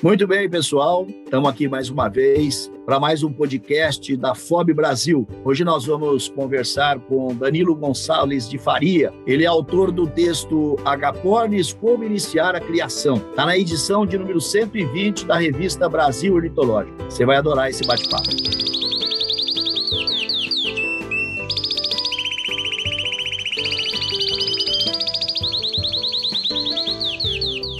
Muito bem, pessoal. Estamos aqui mais uma vez para mais um podcast da FOB Brasil. Hoje nós vamos conversar com Danilo Gonçalves de Faria. Ele é autor do texto Agapornis Como Iniciar a Criação. Está na edição de número 120 da revista Brasil Ornitológico. Você vai adorar esse bate-papo.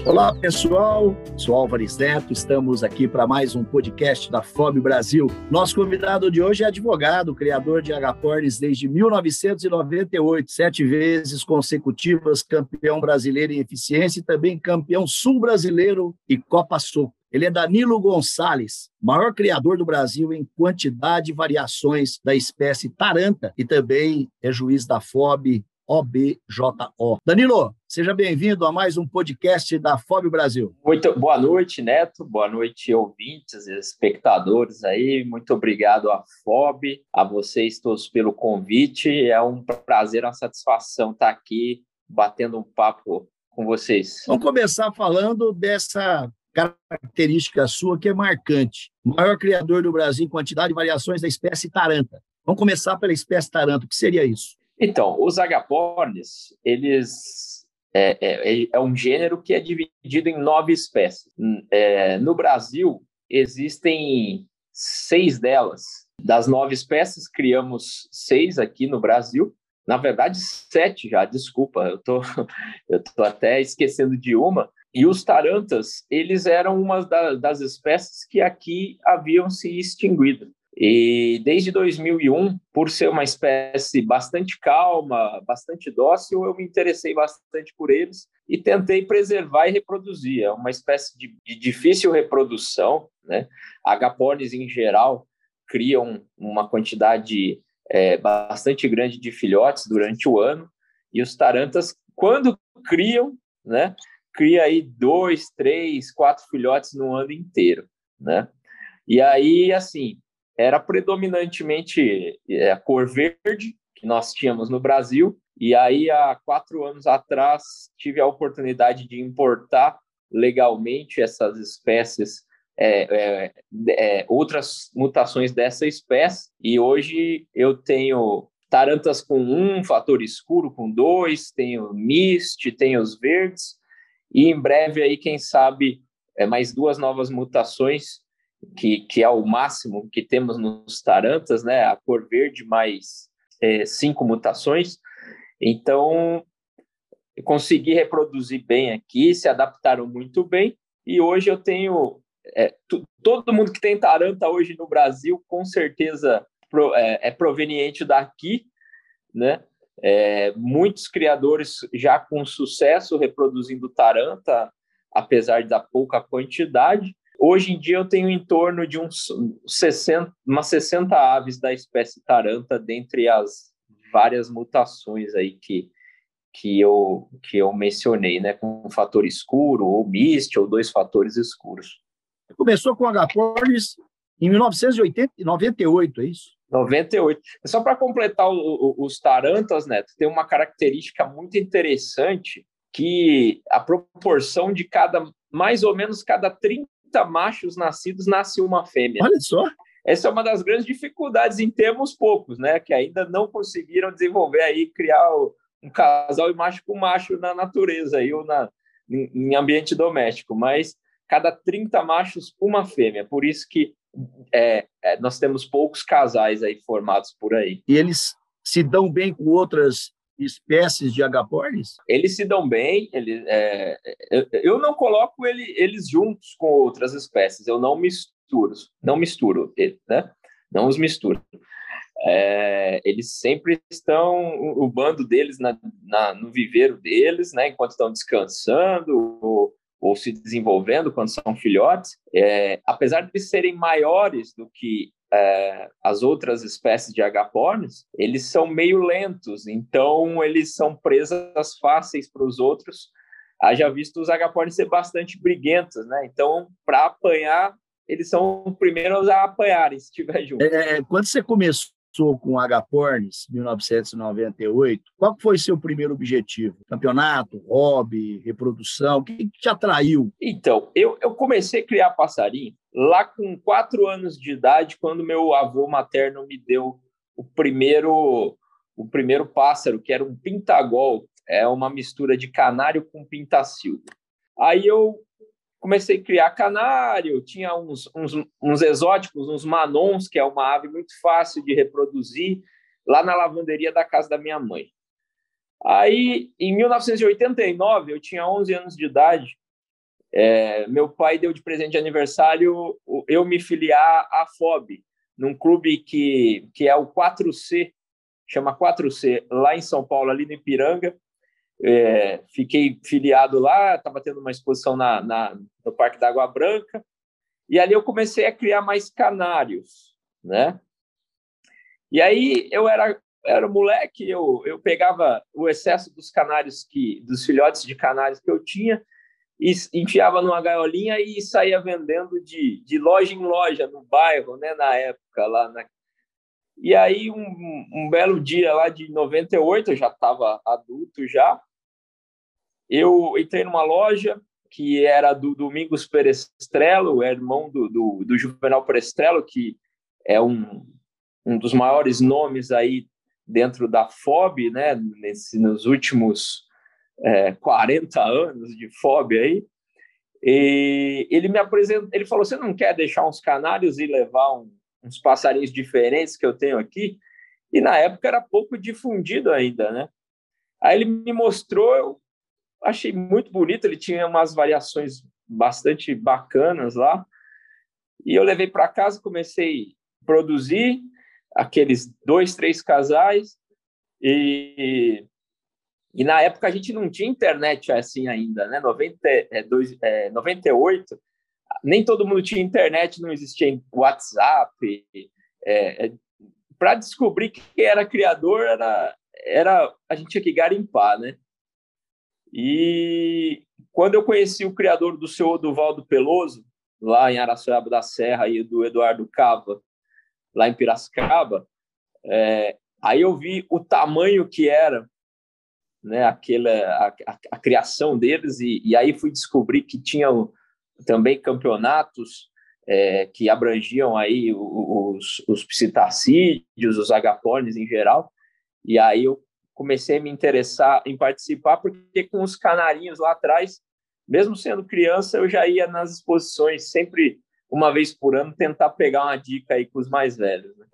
Olá, pessoal. Sou Álvares Neto. Estamos aqui para mais um podcast da FOB Brasil. Nosso convidado de hoje é advogado, criador de Agapornis desde 1998, sete vezes consecutivas campeão brasileiro em eficiência e também campeão sul-brasileiro e Copa Sul. Ele é Danilo Gonçalves, maior criador do Brasil em quantidade e variações da espécie taranta e também é juiz da FOB OBJO. Danilo, seja bem-vindo a mais um podcast da FOB Brasil. Muito boa noite, Neto. Boa noite, ouvintes e espectadores aí. Muito obrigado à FOB, a vocês todos pelo convite. É um prazer, uma satisfação estar aqui batendo um papo com vocês. Vamos começar falando dessa característica sua que é marcante. O maior criador do Brasil em quantidade de variações da espécie taranta. Vamos começar pela espécie taranta. O que seria isso? Então, os agapornis, eles é, é, é, um gênero que é dividido em nove espécies. É, no Brasil, existem seis delas. Das nove espécies, criamos seis aqui no Brasil. Na verdade, sete já, desculpa, eu tô, eu tô até esquecendo de uma. E os tarantas, eles eram uma das espécies que aqui haviam se extinguido. E desde 2001, por ser uma espécie bastante calma, bastante dócil, eu me interessei bastante por eles e tentei preservar e reproduzir. É uma espécie de, de difícil reprodução, né? Agapornis, em geral, criam uma quantidade é, bastante grande de filhotes durante o ano e os tarantas, quando criam, né? Cria aí dois, três, quatro filhotes no ano inteiro, né? E aí, assim, era predominantemente é, a cor verde, que nós tínhamos no Brasil, e aí há quatro anos atrás tive a oportunidade de importar legalmente essas espécies, é, é, é, outras mutações dessa espécie, e hoje eu tenho tarantas com um fator escuro, com dois, tenho mist, tenho os verdes, e em breve aí, quem sabe, é, mais duas novas mutações que, que é o máximo que temos nos tarantas, né? A cor verde mais é, cinco mutações. Então, consegui reproduzir bem aqui, se adaptaram muito bem. E hoje eu tenho é, todo mundo que tem taranta hoje no Brasil, com certeza pro, é, é, proveniente daqui, né? É, muitos criadores já com sucesso reproduzindo taranta, apesar da pouca quantidade. Hoje em dia eu tenho em torno de uns 60, umas 60 aves da espécie taranta, dentre as várias mutações aí que, que, eu, que eu mencionei, né? Com um fator escuro, ou mist, ou dois fatores escuros. Começou com agapornis em 1998, é isso? 98. Só para completar o, o, os tarantas, Neto, tem uma característica muito interessante que a proporção de cada, mais ou menos cada 30 30 machos nascidos, nasce uma fêmea. Olha só. Essa é uma das grandes dificuldades em termos poucos, né? Que ainda não conseguiram desenvolver aí, criar um casal e macho com macho na natureza aí, ou na, em ambiente doméstico. Mas cada 30 machos, uma fêmea. Por isso que é, é, nós temos poucos casais aí formados por aí. E eles se dão bem com outras espécies de agapornis? Eles se dão bem, ele, é, eu, não coloco ele, eles juntos com outras espécies, eu não misturo, não misturo, né? Não os misturo. É, eles sempre estão, o bando deles na, na, no viveiro deles, né? Enquanto estão descansando ou, ou se desenvolvendo quando são filhotes. É, apesar de serem maiores do que é, as outras espécies de agapornis, eles são meio lentos, então eles são presas fáceis para os outros. Haja visto os agapornis ser bastante briguentos, né? Então, para apanhar, eles são os primeiros a apanharem, se estiver junto. É, quando você começou começou com o Agapornis, 1998, qual foi seu primeiro objetivo? Campeonato, hobby, reprodução? O que te atraiu? Então, eu, eu comecei a criar passarinho lá com quatro anos de idade, quando meu avô materno me deu o primeiro, o primeiro pássaro, que era um pintagol, é uma mistura de canário com pintacilgo. Aí eu comecei a criar canário, tinha uns, uns, uns exóticos, uns manons, que é uma ave muito fácil de reproduzir, lá na lavanderia da casa da minha mãe. Aí, em 1989, eu tinha 11 anos de idade, é, meu pai deu de presente de aniversário eu me filiar à FOB, num clube que, que é o 4C, chama 4C, lá em São Paulo, ali no Ipiranga, é, fiquei filiado lá, estava tendo uma exposição na, na, no Parque da Água Branca, e ali eu comecei a criar mais canários, né? E aí eu era era moleque, eu, eu pegava o excesso dos canários que dos filhotes de canários que eu tinha e enfiava numa gaiolinha e saía vendendo de, de loja em loja no bairro, né, na época lá na... E aí um, um belo dia lá de 98, eu já estava adulto já, eu entrei numa loja que era do Domingos Perestrello, é irmão do, do, do Juvenal Perestrello, que é um, um dos maiores nomes aí dentro da FOB, né, nesse, nos últimos é, 40 anos de FOB aí. E ele me apresentou, ele falou: Você não quer deixar uns canários e levar um, uns passarinhos diferentes que eu tenho aqui? E na época era pouco difundido ainda, né? Aí ele me mostrou, eu achei muito bonito, ele tinha umas variações bastante bacanas lá. E eu levei para casa, comecei a produzir aqueles dois, três casais. E, e na época a gente não tinha internet assim ainda, né? 90, é, dois, é, 98, nem todo mundo tinha internet, não existia WhatsApp. É, é, para descobrir quem era criador, era, era a gente tinha que garimpar, né? E quando eu conheci o criador do seu Oduvaldo Peloso, lá em Araçoiaba da Serra, e do Eduardo Cava, lá em Piracicaba, é, aí eu vi o tamanho que era né, aquela, a, a, a criação deles, e, e, aí fui descobrir que tinham também campeonatos é, que abrangiam aí os, os psitacídeos, os agapornes em geral, e aí eu comecei a me interessar em participar, porque com os canarinhos lá atrás, mesmo sendo criança, eu já ia nas exposições, sempre uma vez por ano, tentar pegar uma dica aí com os mais velhos. Né?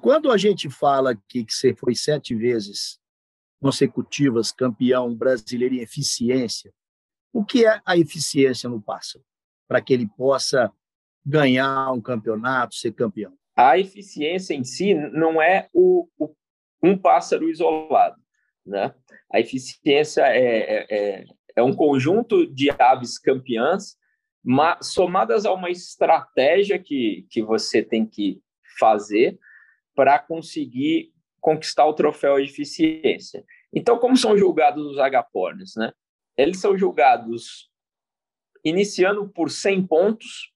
Quando a gente fala aqui que você foi sete vezes consecutivas campeão brasileiro em eficiência, o que é a eficiência no pássaro? Para que ele possa ganhar um campeonato, ser campeão? A eficiência em si não é o, o um pássaro isolado. Né? A eficiência é, é, é, é um conjunto de aves campeãs somadas a uma estratégia que, que você tem que fazer para conseguir conquistar o troféu de eficiência. Então, como são julgados os agapornes? Né? Eles são julgados iniciando por 100 pontos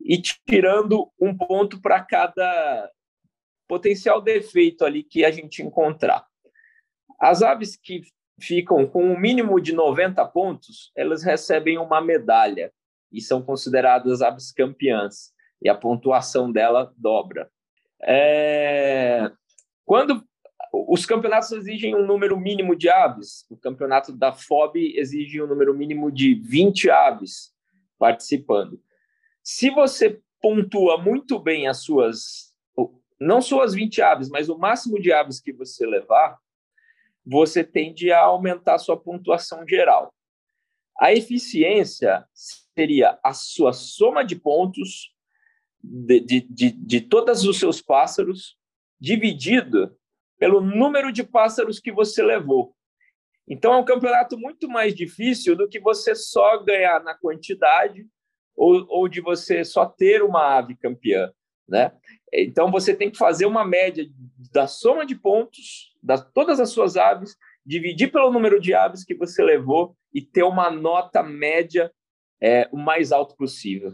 e tirando um ponto para cada potencial defeito ali que a gente encontrar. As aves que ficam com um mínimo de 90 pontos, elas recebem uma medalha e são consideradas aves campeãs, e a pontuação dela dobra. É... Quando os campeonatos exigem um número mínimo de aves, o campeonato da FOB exige um número mínimo de 20 aves participando. Se você pontua muito bem as suas não só as 20 aves, mas o máximo de aves que você levar, você tende a aumentar a sua pontuação geral. A eficiência seria a sua soma de pontos de, de, de, de todos os seus pássaros, dividido pelo número de pássaros que você levou. Então, é um campeonato muito mais difícil do que você só ganhar na quantidade ou, ou de você só ter uma ave campeã. Né? Então, você tem que fazer uma média da soma de pontos das todas as suas aves, dividir pelo número de aves que você levou e ter uma nota média é, o mais alto possível.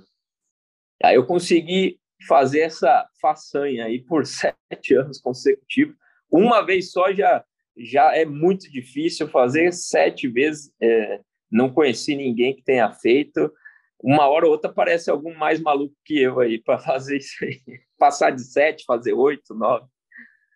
Aí eu consegui fazer essa façanha aí por sete anos consecutivos. Uma vez só já, já é muito difícil fazer sete vezes. É, não conheci ninguém que tenha feito. Uma hora ou outra parece algum mais maluco que eu aí para fazer isso aí. Passar de sete, fazer oito, nove.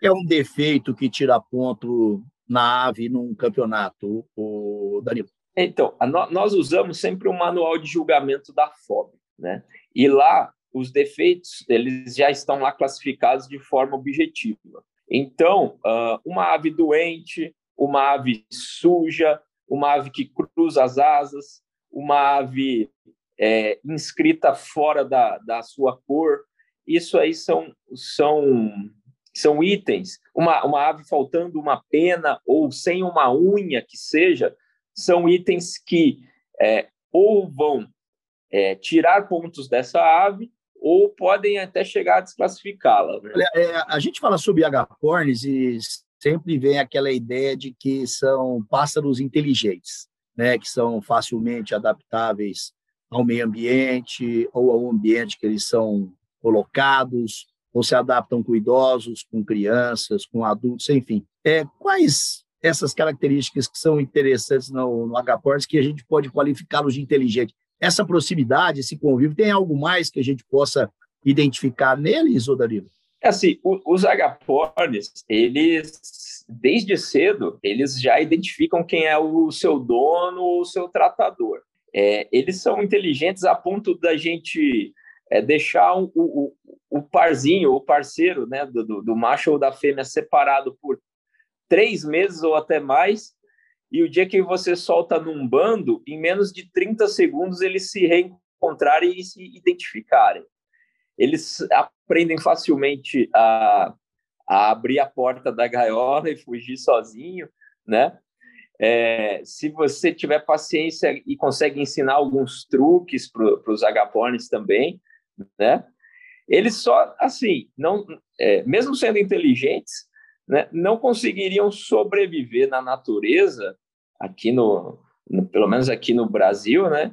É um defeito que tira ponto na ave num campeonato, o Danilo? Então, nós usamos sempre o manual de julgamento da FOB, né? E lá os defeitos eles já estão lá classificados de forma objetiva. Então, uh, uma ave doente, uma ave suja, uma ave que cruza as asas, uma ave é, inscrita fora da, da sua cor, isso aí são, são, são itens. Uma, uma ave faltando uma pena ou sem uma unha que seja, são itens que é, ou vão é, tirar pontos dessa ave ou podem até chegar a desclassificá-la. Né? É, a gente fala sobre agapornis e sempre vem aquela ideia de que são pássaros inteligentes, né, que são facilmente adaptáveis ao meio ambiente ou ao ambiente que eles são colocados, ou se adaptam com idosos, com crianças, com adultos, enfim. É, quais essas características que são interessantes no, no agapornis que a gente pode qualificá-los de inteligente? essa proximidade, esse convívio, tem algo mais que a gente possa identificar neles, ou Danilo? É assim, os agapornis, eles, desde cedo, eles já identificam quem é o seu dono ou o seu tratador. É, eles são inteligentes a ponto da gente é, deixar o, o, o, parzinho, o parceiro né, do, do macho ou da fêmea separado por três meses ou até mais, e o dia que você solta num bando, em menos de 30 segundos eles se reencontrarem e se identificarem. Eles aprendem facilmente a, a abrir a porta da gaiola e fugir sozinho, né? É, se você tiver paciência e consegue ensinar alguns truques para os agapornis também, né? Eles só, assim, não, é, mesmo sendo inteligentes, né, não conseguiriam sobreviver na natureza aqui no, no, pelo menos aqui no Brasil, né?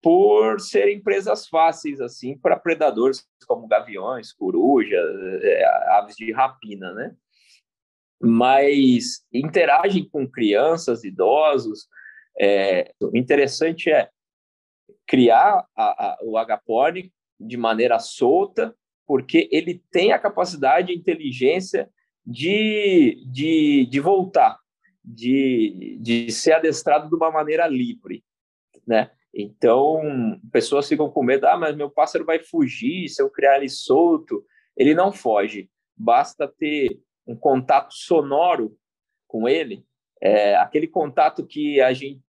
Por serem presas fáceis assim para predadores como gaviões, corujas, é, aves de rapina, né? Mas interagem com crianças, idosos. É, o interessante é criar a, a, o agapone de maneira solta, porque ele tem a capacidade e inteligência de, de, de voltar de, de ser adestrado de uma maneira livre, né? Então, pessoas ficam com medo, ah, mas meu pássaro vai fugir se eu criar ele solto. Ele não foge, basta ter um contato sonoro com ele, é, aquele contato que a gente,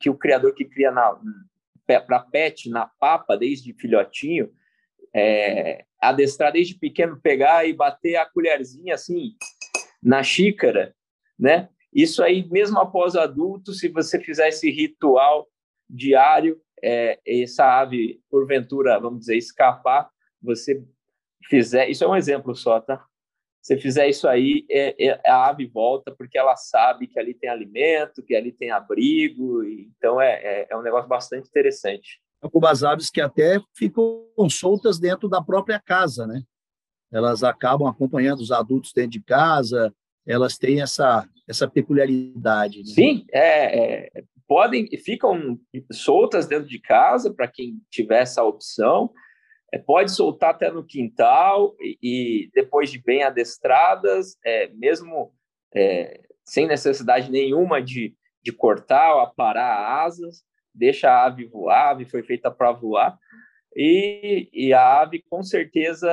que o criador que cria na para pet na papa desde filhotinho, é, adestrar desde pequeno, pegar e bater a colherzinha assim na xícara, né? Isso aí, mesmo após adulto, se você fizer esse ritual diário, é, essa ave, porventura, vamos dizer, escapar, você fizer. Isso é um exemplo só, tá? Se fizer isso aí, é, é, a ave volta porque ela sabe que ali tem alimento, que ali tem abrigo, então é, é, é um negócio bastante interessante. Algumas aves que até ficam soltas dentro da própria casa, né? Elas acabam acompanhando os adultos dentro de casa, elas têm essa essa peculiaridade. Né? Sim, é, é, podem ficam soltas dentro de casa para quem tiver essa opção. É, pode soltar até no quintal e, e depois de bem adestradas, é, mesmo é, sem necessidade nenhuma de, de cortar ou aparar asas, deixa a ave voar, a ave foi feita para voar. E, e, a ave, com certeza,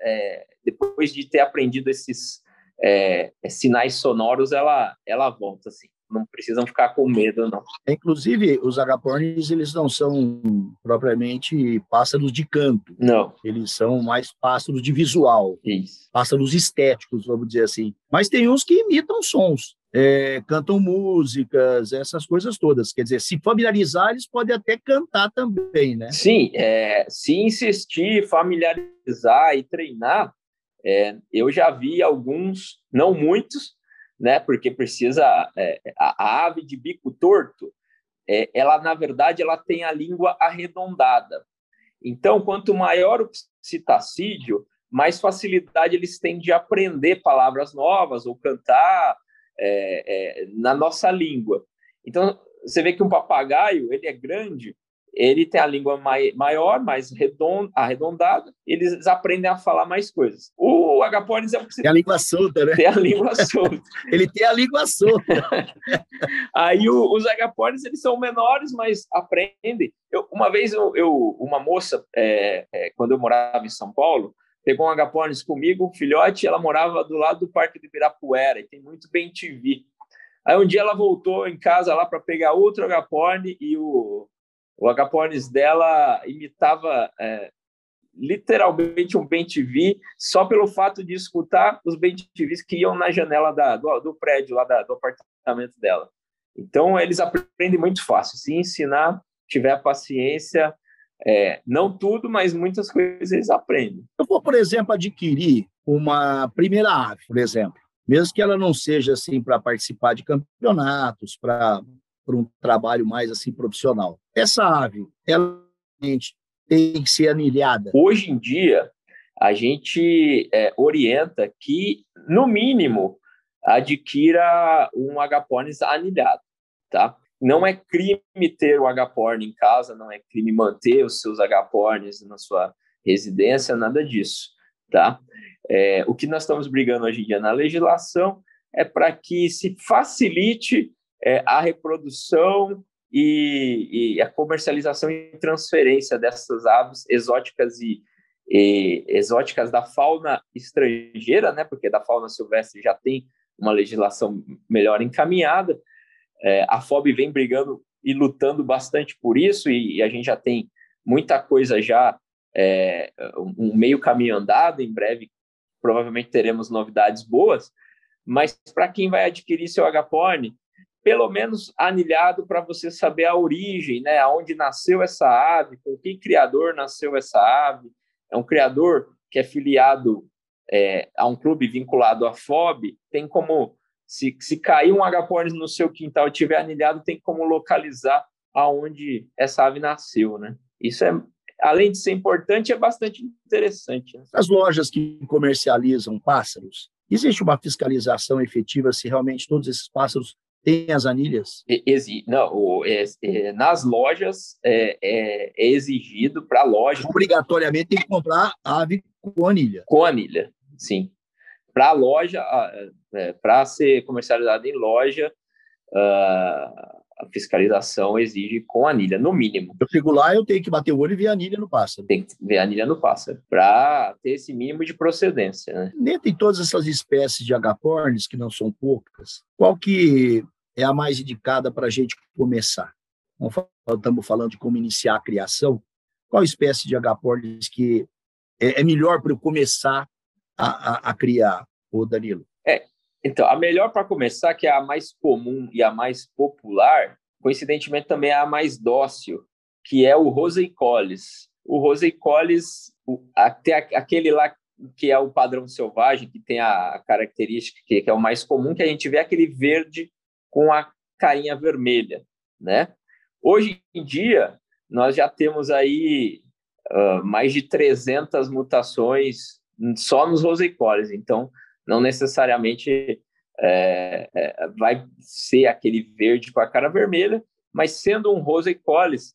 é, depois de ter aprendido esses é, sinais sonoros, ela, ela volta, assim. Não precisam ficar com medo, não. Inclusive, os agapornis, eles não são propriamente pássaros de canto. Não. Eles são mais pássaros de visual. Isso. Pássaros estéticos, vamos dizer assim. Mas tem uns que imitam sons. É, cantam músicas, essas coisas todas. Quer dizer, se familiarizar, eles podem até cantar também, né? Sim, é, se insistir, familiarizar e treinar, é, eu já vi alguns, não muitos, né, porque precisa é, a, a, ave de bico torto, é, ela na verdade ela tem a língua arredondada. Então, quanto maior o citacídio, mais facilidade eles têm de aprender palavras novas ou cantar é, é, na nossa língua. Então, você vê que um papagaio ele é grande, ele tem a língua mai, maior, mais redonda, arredondada, eles aprendem a falar mais coisas. O agapornis é um Tem a língua solta, né? Tem a língua solta. ele tem a língua solta. Aí o, os agapornis, eles são menores, mas aprendem. Eu, uma vez, eu, eu uma moça, é, é, quando eu morava em São Paulo, pegou um agapornis comigo, um filhote, ela morava do lado do Parque do Ibirapuera, e tem muito bem TV. Aí um dia ela voltou em casa lá para pegar outro agapornis e o o agapornis dela imitava é, literalmente um TV só pelo fato de escutar os TVs que iam na janela da, do, do, prédio lá da, do apartamento dela. Então eles aprendem muito fácil. Se ensinar, tiver paciência, é, não tudo, mas muitas coisas eles aprendem. Eu vou, por exemplo, adquirir uma primeira ave, por exemplo, mesmo que ela não seja assim para participar de campeonatos, para um trabalho mais assim profissional. Essa ave, ela tem que ser anilhada. Hoje em dia, a gente é, orienta que, no mínimo, adquira um agapornis anilhado, tá? Não é crime ter o agaporn em casa, não é crime manter os seus agapornis na sua residência, nada disso, tá? É, o que nós estamos brigando hoje em dia na legislação é para que se facilite é, a reprodução e, e, a comercialização e transferência dessas aves exóticas e, e, exóticas da fauna estrangeira, né? Porque da fauna silvestre já tem uma legislação melhor encaminhada. É, a FOB vem brigando e lutando bastante por isso e, e a gente já tem muita coisa já é, um meio caminho andado. Em breve, provavelmente teremos novidades boas. Mas para quem vai adquirir seu agaporn, pelo menos anilhado para você saber a origem, né? Aonde nasceu essa ave, com que criador nasceu essa ave. É um criador que é filiado é, a um clube vinculado à FOB, tem como, se, se cair um agapornis no seu quintal e tiver anilhado, tem como localizar aonde essa ave nasceu, né? Isso é, além de ser importante, é bastante interessante. Né? As lojas que comercializam pássaros, existe uma fiscalização efetiva se realmente todos esses pássaros tem as anilhas? Exi não, é, é, nas lojas é, é, é exigido para a loja. Obrigatoriamente tem que comprar ave com anilha. Com anilha, sim. Para a loja, é, para ser comercializado em loja, a fiscalização exige com anilha, no mínimo. Eu chego lá, eu tenho que bater o olho e ver a anilha no pássaro. Tem que ver a anilha no pássaro, para ter esse mínimo de procedência. Né? Dentre todas essas espécies de agapornis, que não são poucas, qual que é a mais indicada para a gente começar. Estamos falando de como iniciar a criação. Qual espécie de agapornis que é, é melhor para eu começar a, a, a criar, o Danilo? É, então, a melhor para começar, que é a mais comum e a mais popular, coincidentemente também é a mais dócil, que é o Roseicolis. O Roseicolis, até aquele lá que é o padrão selvagem, que tem a característica que, que é o mais comum, que a gente vê aquele verde com a carinha vermelha, né? Hoje em dia, nós já temos aí uh, mais de 300 mutações só nos roseicoles, então não necessariamente é, é, vai ser aquele verde com a cara vermelha, mas sendo um roseicoles,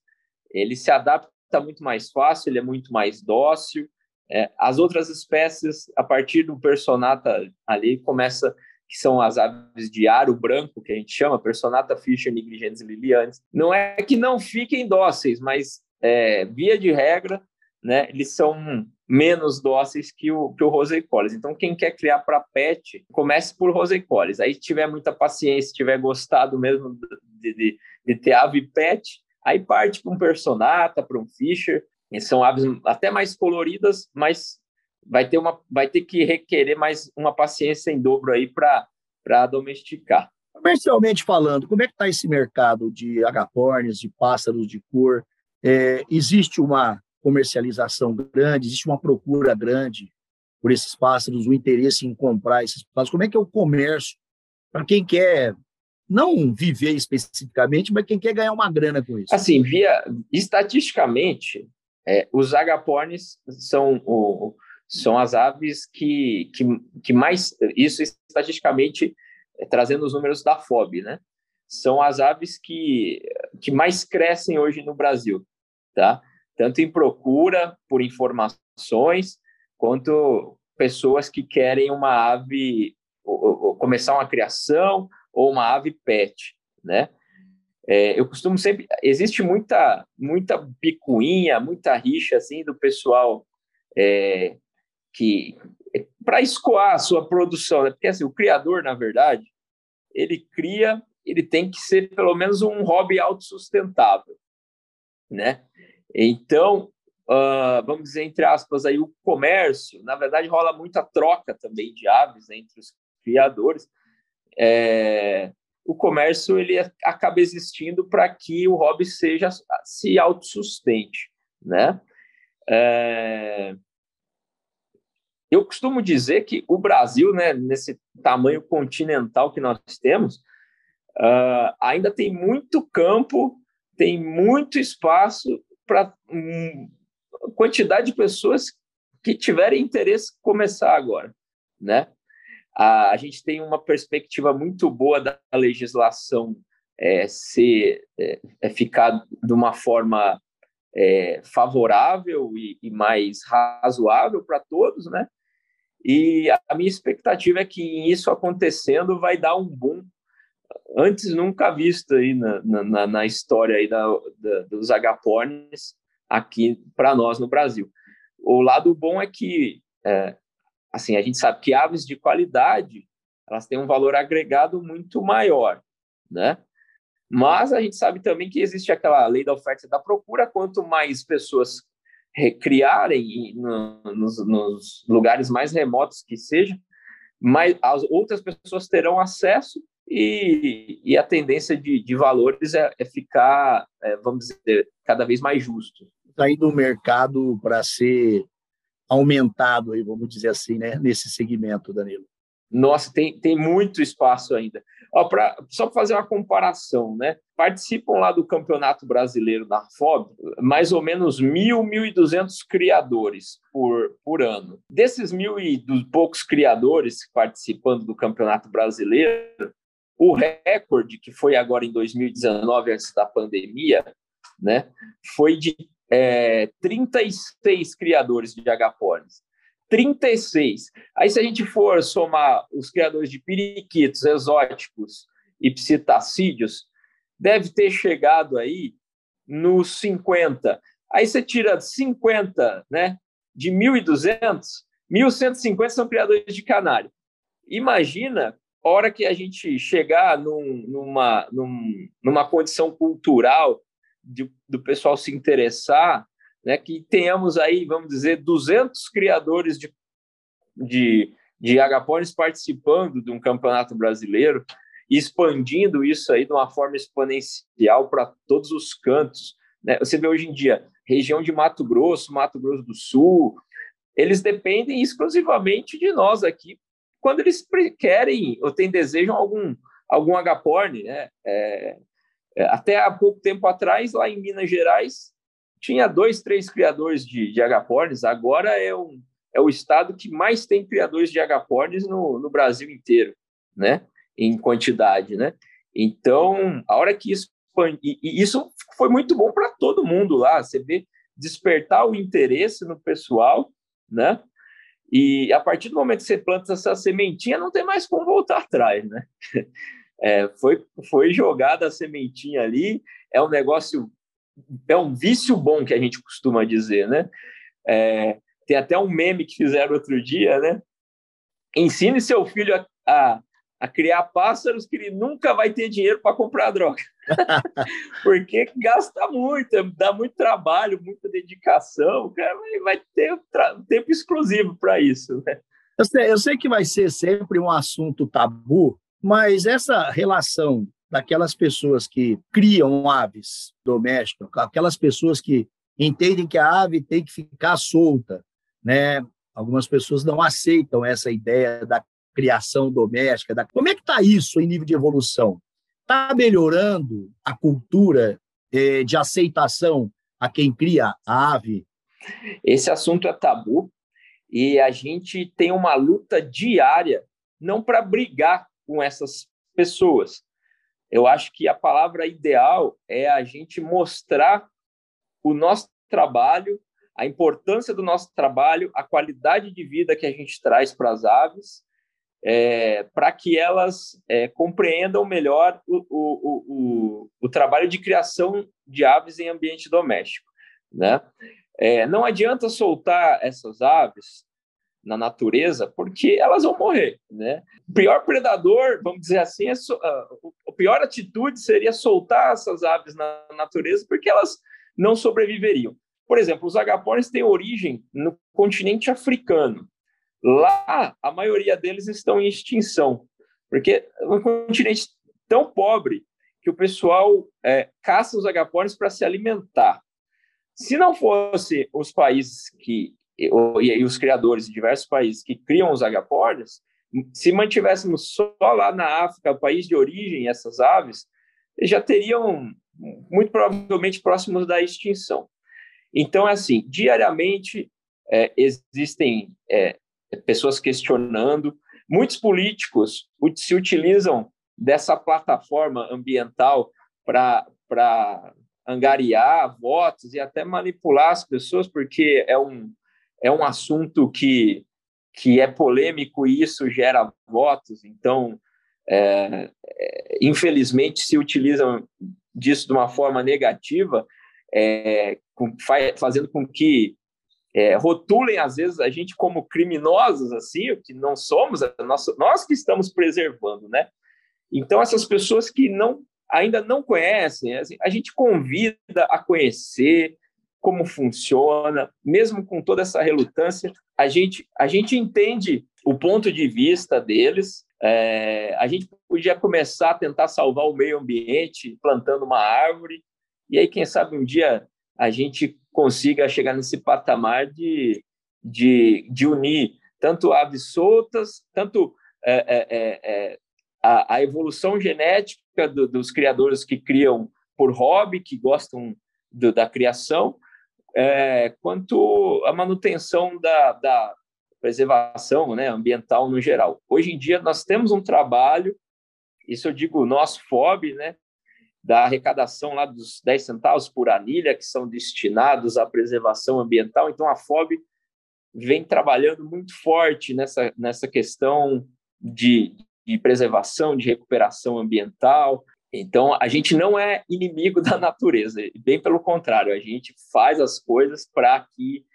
ele se adapta muito mais fácil, ele é muito mais dócil. É, as outras espécies, a partir do personata ali, começa que são as aves de aro branco, que a gente chama, Personata fischer nigrigentis lilianes. Não é que não fiquem dóceis, mas é, via de regra, né, eles são menos dóceis que o, que o Roseicoles. Então, quem quer criar para pet, comece por Roseicoles. Aí, se tiver muita paciência, tiver gostado mesmo de, de, de ter ave pet, aí parte para um Personata, para um Fischer. E são aves até mais coloridas, mas vai ter, uma, vai ter que requerer mais uma paciência em dobro aí para domesticar. Comercialmente falando, como é que está esse mercado de agapornis, de pássaros de cor? É, existe uma comercialização grande, existe uma procura grande por esses pássaros, o interesse em comprar esses pássaros? Como é que é o comércio para quem quer não viver especificamente, mas quem quer ganhar uma grana com isso? Assim, via estatisticamente, é, os agapornis são, o, são as aves que, que, que mais, isso estatisticamente, é, trazendo os números da FOB, né? São as aves que, que mais crescem hoje no Brasil, tá? Tanto em procura por informações, quanto pessoas que querem uma ave, ou, ou começar uma criação, ou uma ave pet, né? É, eu costumo sempre. Existe muita, muita picuinha, muita rixa assim do pessoal é, que para escoar a sua produção, né? porque assim, o criador, na verdade, ele cria, ele tem que ser pelo menos um hobby autossustentável, né? Então, uh, vamos dizer entre aspas aí o comércio, na verdade rola muita troca também de aves entre os criadores. É, o comércio ele acaba existindo para que o hobby seja se autossustente, né? É... Eu costumo dizer que o Brasil, né, nesse tamanho continental que nós temos, uh, ainda tem muito campo, tem muito espaço para um, quantidade de pessoas que tiverem interesse começar agora, né? a, a gente tem uma perspectiva muito boa da legislação é, ser, é, é ficar de uma forma é, favorável e, e, mais razoável para todos, né? E a minha expectativa é que isso acontecendo vai dar um boom antes nunca visto aí na, na, na história aí da, da, dos agapornis aqui para nós no Brasil. O lado bom é que é, assim, a gente sabe que aves de qualidade, elas têm um valor agregado muito maior, né? Mas a gente sabe também que existe aquela lei da oferta e da procura, quanto mais pessoas recriarem no, nos, nos, lugares mais remotos que seja, mais as outras pessoas terão acesso e, e a tendência de, de valores é, é ficar, é, vamos dizer, cada vez mais justo. Está indo o mercado para ser aumentado, aí, vamos dizer assim, né, nesse segmento, Danilo? Nossa, tem, tem muito espaço ainda. Ó, pra, só para fazer uma comparação, né? Participam lá do Campeonato Brasileiro da FOB mais ou menos mil, mil e duzentos criadores por, por ano. Desses mil e poucos criadores participando do Campeonato Brasileiro, o recorde, que foi agora em 2019, antes da pandemia, né, foi de é, 36 criadores de agapornis. 36. Aí, se a gente for somar os criadores de periquitos exóticos e psitacídeos, deve ter chegado aí nos 50. Aí você tira 50, né? De 1.200, 1.150 são criadores de canário. Imagina a hora que a gente chegar num, numa, num, numa condição cultural de, do pessoal se interessar, né, que tenhamos aí, vamos dizer, 200 criadores de, de, de agapornis participando de um campeonato brasileiro e expandindo isso aí de uma forma exponencial para todos os cantos. Né? Você vê hoje em dia, região de Mato Grosso, Mato Grosso do Sul, eles dependem exclusivamente de nós aqui, quando eles querem ou têm desejam algum algum agaporn, né? É, é, até há pouco tempo atrás, lá em Minas Gerais, tinha dois, três criadores de, de agapornis, agora é, um, é o estado que mais tem criadores de agapornis no, no Brasil inteiro, né? Em quantidade, né? Então, a hora que isso e, e isso foi muito bom para todo mundo lá. Você vê despertar o interesse no pessoal, né? E a partir do momento que você planta essa sementinha, não tem mais como voltar atrás, né? É, foi, foi jogada a sementinha ali, é um negócio, é um vício bom que a gente costuma dizer, né? É, tem até um meme que fizeram outro dia, né? Ensine seu filho a, a, a criar pássaros que ele nunca vai ter dinheiro para comprar droga. Porque gasta muito, dá muito trabalho, muita dedicação, o cara vai, vai ter um tempo exclusivo para isso, né? Eu sei, eu sei que vai ser sempre um assunto tabu, mas essa relação daquelas pessoas que criam aves domésticas, aquelas pessoas que entendem que a ave tem que ficar solta, né? Algumas pessoas não aceitam essa ideia da criação doméstica. Da... Como é que está isso em nível de evolução? Está melhorando a cultura eh, de aceitação a quem cria a ave Esse assunto é tabu e a gente tem uma luta diária, não para brigar com essas pessoas. Eu acho que a palavra ideal é a gente mostrar o nosso trabalho, a importância do nosso trabalho, a qualidade de vida que a gente traz para as aves, é, para que elas é, compreendam melhor o, o, o, o, trabalho de criação de aves em ambiente doméstico. Né? É, não adianta soltar essas aves na natureza, porque elas vão morrer, né? O pior predador, vamos dizer assim, é so, a pior atitude seria soltar essas aves na natureza, porque elas não sobreviveriam. Por exemplo, os agapornis têm origem no continente africano. Lá, a maioria deles estão em extinção, porque é um continente tão pobre que o pessoal é, caça os agapornis para se alimentar. Se não fosse os países que e, os criadores de diversos países que criam os agapornis, se mantivéssemos só lá na África, o país de origem, essas aves, já teriam muito provavelmente próximos da extinção. Então, é assim, diariamente é, existem é, pessoas questionando, muitos políticos se utilizam dessa plataforma ambiental para angariar votos e até manipular as pessoas, porque é um, é um assunto que, que é polêmico e isso gera votos, então, é, é, infelizmente, se utilizam disso de uma forma negativa, é, com, fazendo com que é, rotulem, às vezes, a gente como criminosos, assim, o que não somos, nós, nós que estamos preservando, né? Então, essas pessoas que não ainda não conhecem, assim, a gente convida a conhecer, como funciona, mesmo com toda essa relutância, a gente, a gente entende o ponto de vista deles. É, a gente podia começar a tentar salvar o meio ambiente plantando uma árvore, e aí, quem sabe, um dia a gente consiga chegar nesse patamar de, de, de unir tanto aves soltas, tanto é, é, é, é a, a, evolução genética do, dos criadores que criam por hobby, que gostam do, da criação, é, quanto à manutenção da, da preservação né, ambiental no geral. Hoje em dia, nós temos um trabalho, isso eu digo nosso FOB, né, da arrecadação lá dos 10 centavos por anilha, que são destinados à preservação ambiental. Então, a FOB vem trabalhando muito forte nessa, nessa questão de, de preservação, de recuperação ambiental. Então, a gente não é inimigo da natureza, bem pelo contrário, a gente faz as coisas para que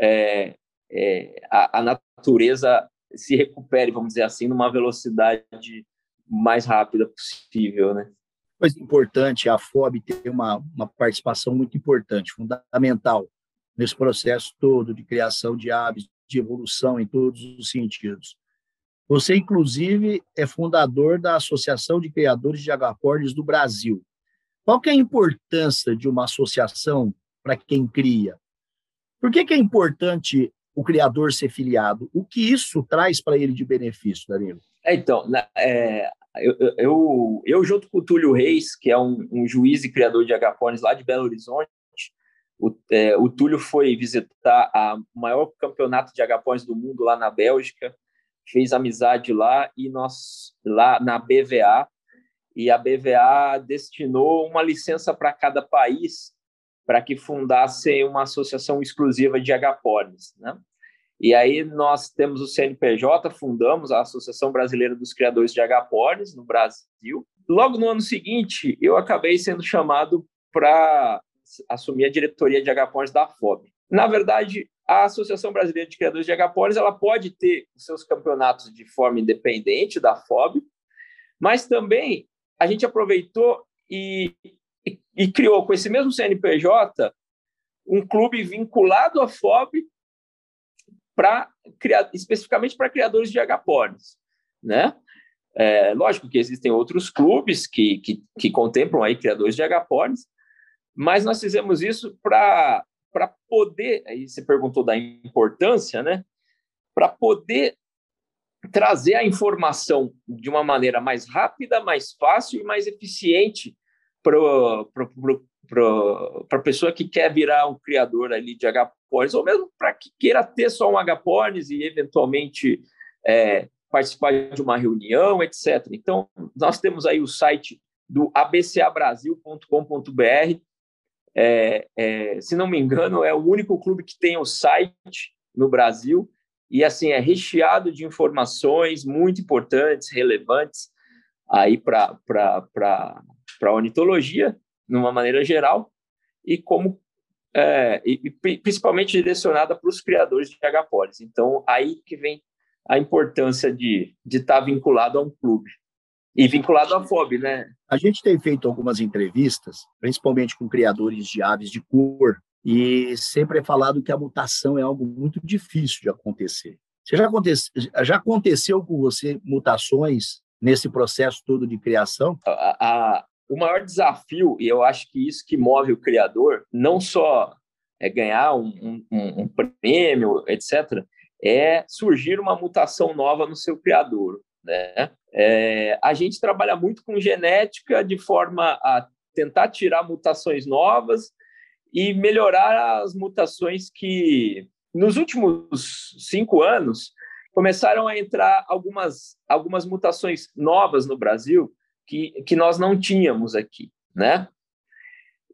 é, é, a, a, natureza se recupere, vamos dizer assim, numa velocidade mais rápida possível, né? Coisa importante, a FOB tem uma, uma participação muito importante, fundamental, nesse processo todo de criação de aves, de evolução em todos os sentidos. Você, inclusive, é fundador da Associação de Criadores de Agapornis do Brasil. Qual que é a importância de uma associação para quem cria? Por que, que é importante o criador ser filiado? O que isso traz para ele de benefício, Danilo? É, então, é, eu, eu, eu, junto com o Túlio Reis, que é um, um juiz e criador de agapornis lá de Belo Horizonte, o, é, o Túlio foi visitar o maior campeonato de agapornis do mundo lá na Bélgica, fez amizade lá e nós lá na BVA e a BVA destinou uma licença para cada país para que fundasse uma associação exclusiva de agapornis, né? E aí nós temos o CNPJ, fundamos a Associação Brasileira dos Criadores de Agapornis no Brasil. Logo no ano seguinte, eu acabei sendo chamado para assumir a diretoria de agapornis da FOB. Na verdade, a Associação Brasileira de Criadores de Agapornis ela pode ter os seus campeonatos de forma independente da FOB, mas também a gente aproveitou e, e, e criou com esse mesmo CNPJ um clube vinculado à FOB para especificamente para criadores de agapornis, né? É, lógico que existem outros clubes que, que, que contemplam aí criadores de agapornis, mas nós fizemos isso para para poder, aí você perguntou da importância, né? Para poder trazer a informação de uma maneira mais rápida, mais fácil e mais eficiente para a pessoa que quer virar um criador ali de agapornis, ou mesmo para que queira ter só um agapornis e eventualmente é, participar de uma reunião, etc. Então, nós temos aí o site do abcabrasil.com.br. É, é, se não me engano, é o único clube que tem o site no Brasil e assim é recheado de informações muito importantes, relevantes aí para para ornitologia, de uma maneira geral, e como é, e, principalmente direcionada para os criadores de agapolis. Então, aí que vem a importância de estar tá vinculado a um clube. E vinculado à FOB, né? A gente tem feito algumas entrevistas, principalmente com criadores de aves de cor, e sempre é falado que a mutação é algo muito difícil de acontecer. Você já, aconteceu, já aconteceu com você mutações nesse processo todo de criação? A, a, o maior desafio, e eu acho que isso que move o criador, não só é ganhar um, um, um prêmio, etc., é surgir uma mutação nova no seu criador. Né? É, a gente trabalha muito com genética de forma a tentar tirar mutações novas e melhorar as mutações que, nos últimos cinco anos, começaram a entrar algumas, algumas mutações novas no Brasil que, que nós não tínhamos aqui, né?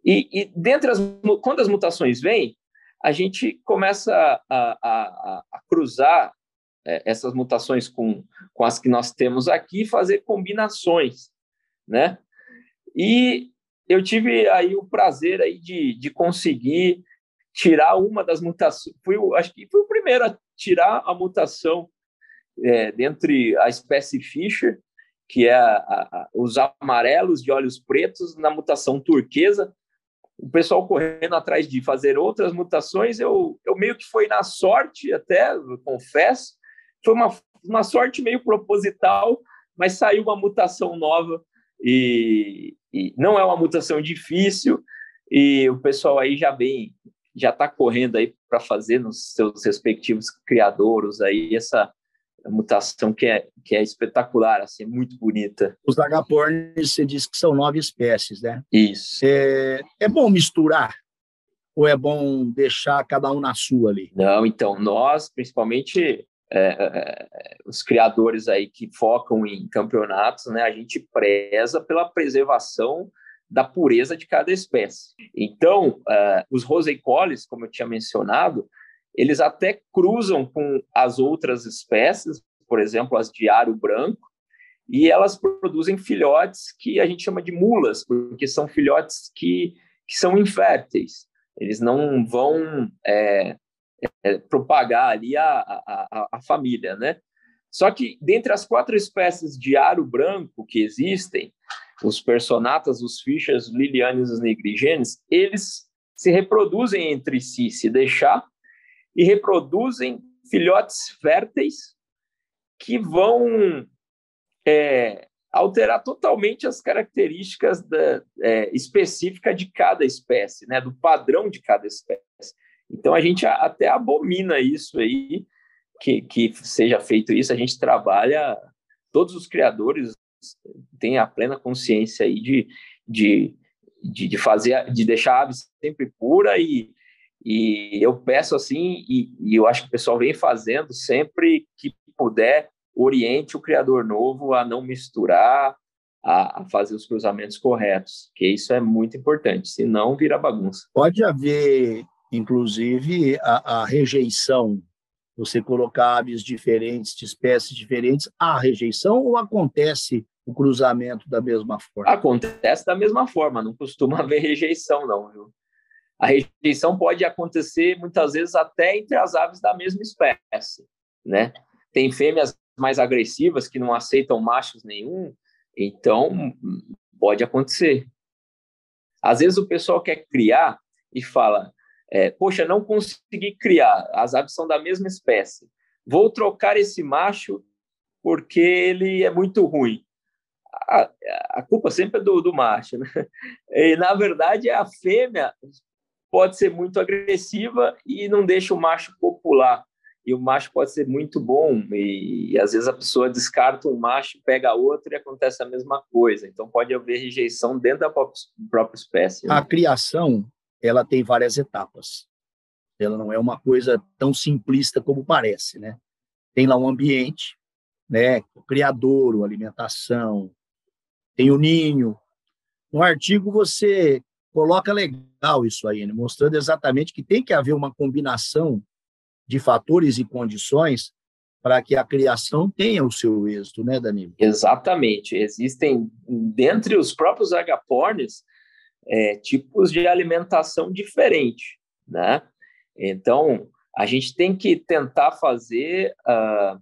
E, e dentre as, quando as mutações vêm, a gente começa a, a, a cruzar essas mutações com, com as que nós temos aqui fazer combinações, né? E eu tive aí o prazer aí de, de conseguir tirar uma das mutações. Fui, acho que fui o primeiro a tirar a mutação é, dentre a espécie Fischer, que é a, a, os amarelos de olhos pretos na mutação turquesa. O pessoal correndo atrás de fazer outras mutações, eu, eu meio que foi na sorte, até, confesso, foi uma, uma sorte meio proposital, mas saiu uma mutação nova e, e não é uma mutação difícil e o pessoal aí já vem já está correndo aí para fazer nos seus respectivos criadouros aí essa mutação que é, que é espetacular, assim, muito bonita. Os agapornis, você disse que são nove espécies, né? Isso. É, é bom misturar ou é bom deixar cada um na sua ali? Não, então, nós, principalmente é, é, os criadores aí que focam em campeonatos, né, a gente preza pela preservação da pureza de cada espécie. Então, uh, os roseicoles, como eu tinha mencionado, eles até cruzam com as outras espécies, por exemplo, as de aro branco, e elas produzem filhotes que a gente chama de mulas, porque são filhotes que, que são inférteis. Eles não vão é, é, propagar ali a, a, a, família, né? Só que dentre as quatro espécies de aro branco que existem, os personatas, os fichas, lilianes e os negrigenes, eles se reproduzem entre si, se deixar, e reproduzem filhotes férteis que vão é, alterar totalmente as características da, é, específicas de cada espécie, né, do padrão de cada espécie. Então a gente até abomina isso aí, que, que seja feito isso, a gente trabalha, todos os criadores têm a plena consciência aí de, de, de, de fazer, de deixar a ave sempre pura e, e eu peço assim, e, e, eu acho que o pessoal vem fazendo sempre que puder, oriente o criador novo a não misturar, a, a, fazer os cruzamentos corretos, que isso é muito importante, senão vira bagunça. Pode haver, inclusive, a, a rejeição, você colocar aves diferentes, de espécies diferentes, a rejeição ou acontece o cruzamento da mesma forma? Acontece da mesma forma, não costuma haver rejeição, não, viu? A rejeição pode acontecer muitas vezes até entre as aves da mesma espécie, né? Tem fêmeas mais agressivas que não aceitam machos nenhum, então pode acontecer. Às vezes o pessoal quer criar e fala: é, Poxa, não consegui criar, as aves são da mesma espécie, vou trocar esse macho porque ele é muito ruim. A, a culpa sempre é do, do macho, né? E, na verdade, a fêmea pode ser muito agressiva e não deixa o macho popular. E o macho pode ser muito bom, e, e às vezes a pessoa descarta um macho, pega outro e acontece a mesma coisa. Então pode haver rejeição dentro da própria, espécie. Né? A criação ela tem várias etapas. ela não é uma coisa tão simplista como parece, né? Tem lá um ambiente, né? O criador, a alimentação, tem o ninho. No artigo você coloca legal isso aí, né? mostrando exatamente que tem que haver uma combinação de fatores e condições para que a criação tenha o seu êxito, né, Danilo? Exatamente. Existem, dentre os próprios agapornes, é, tipos de alimentação diferente, né? Então, a gente tem que tentar fazer uh,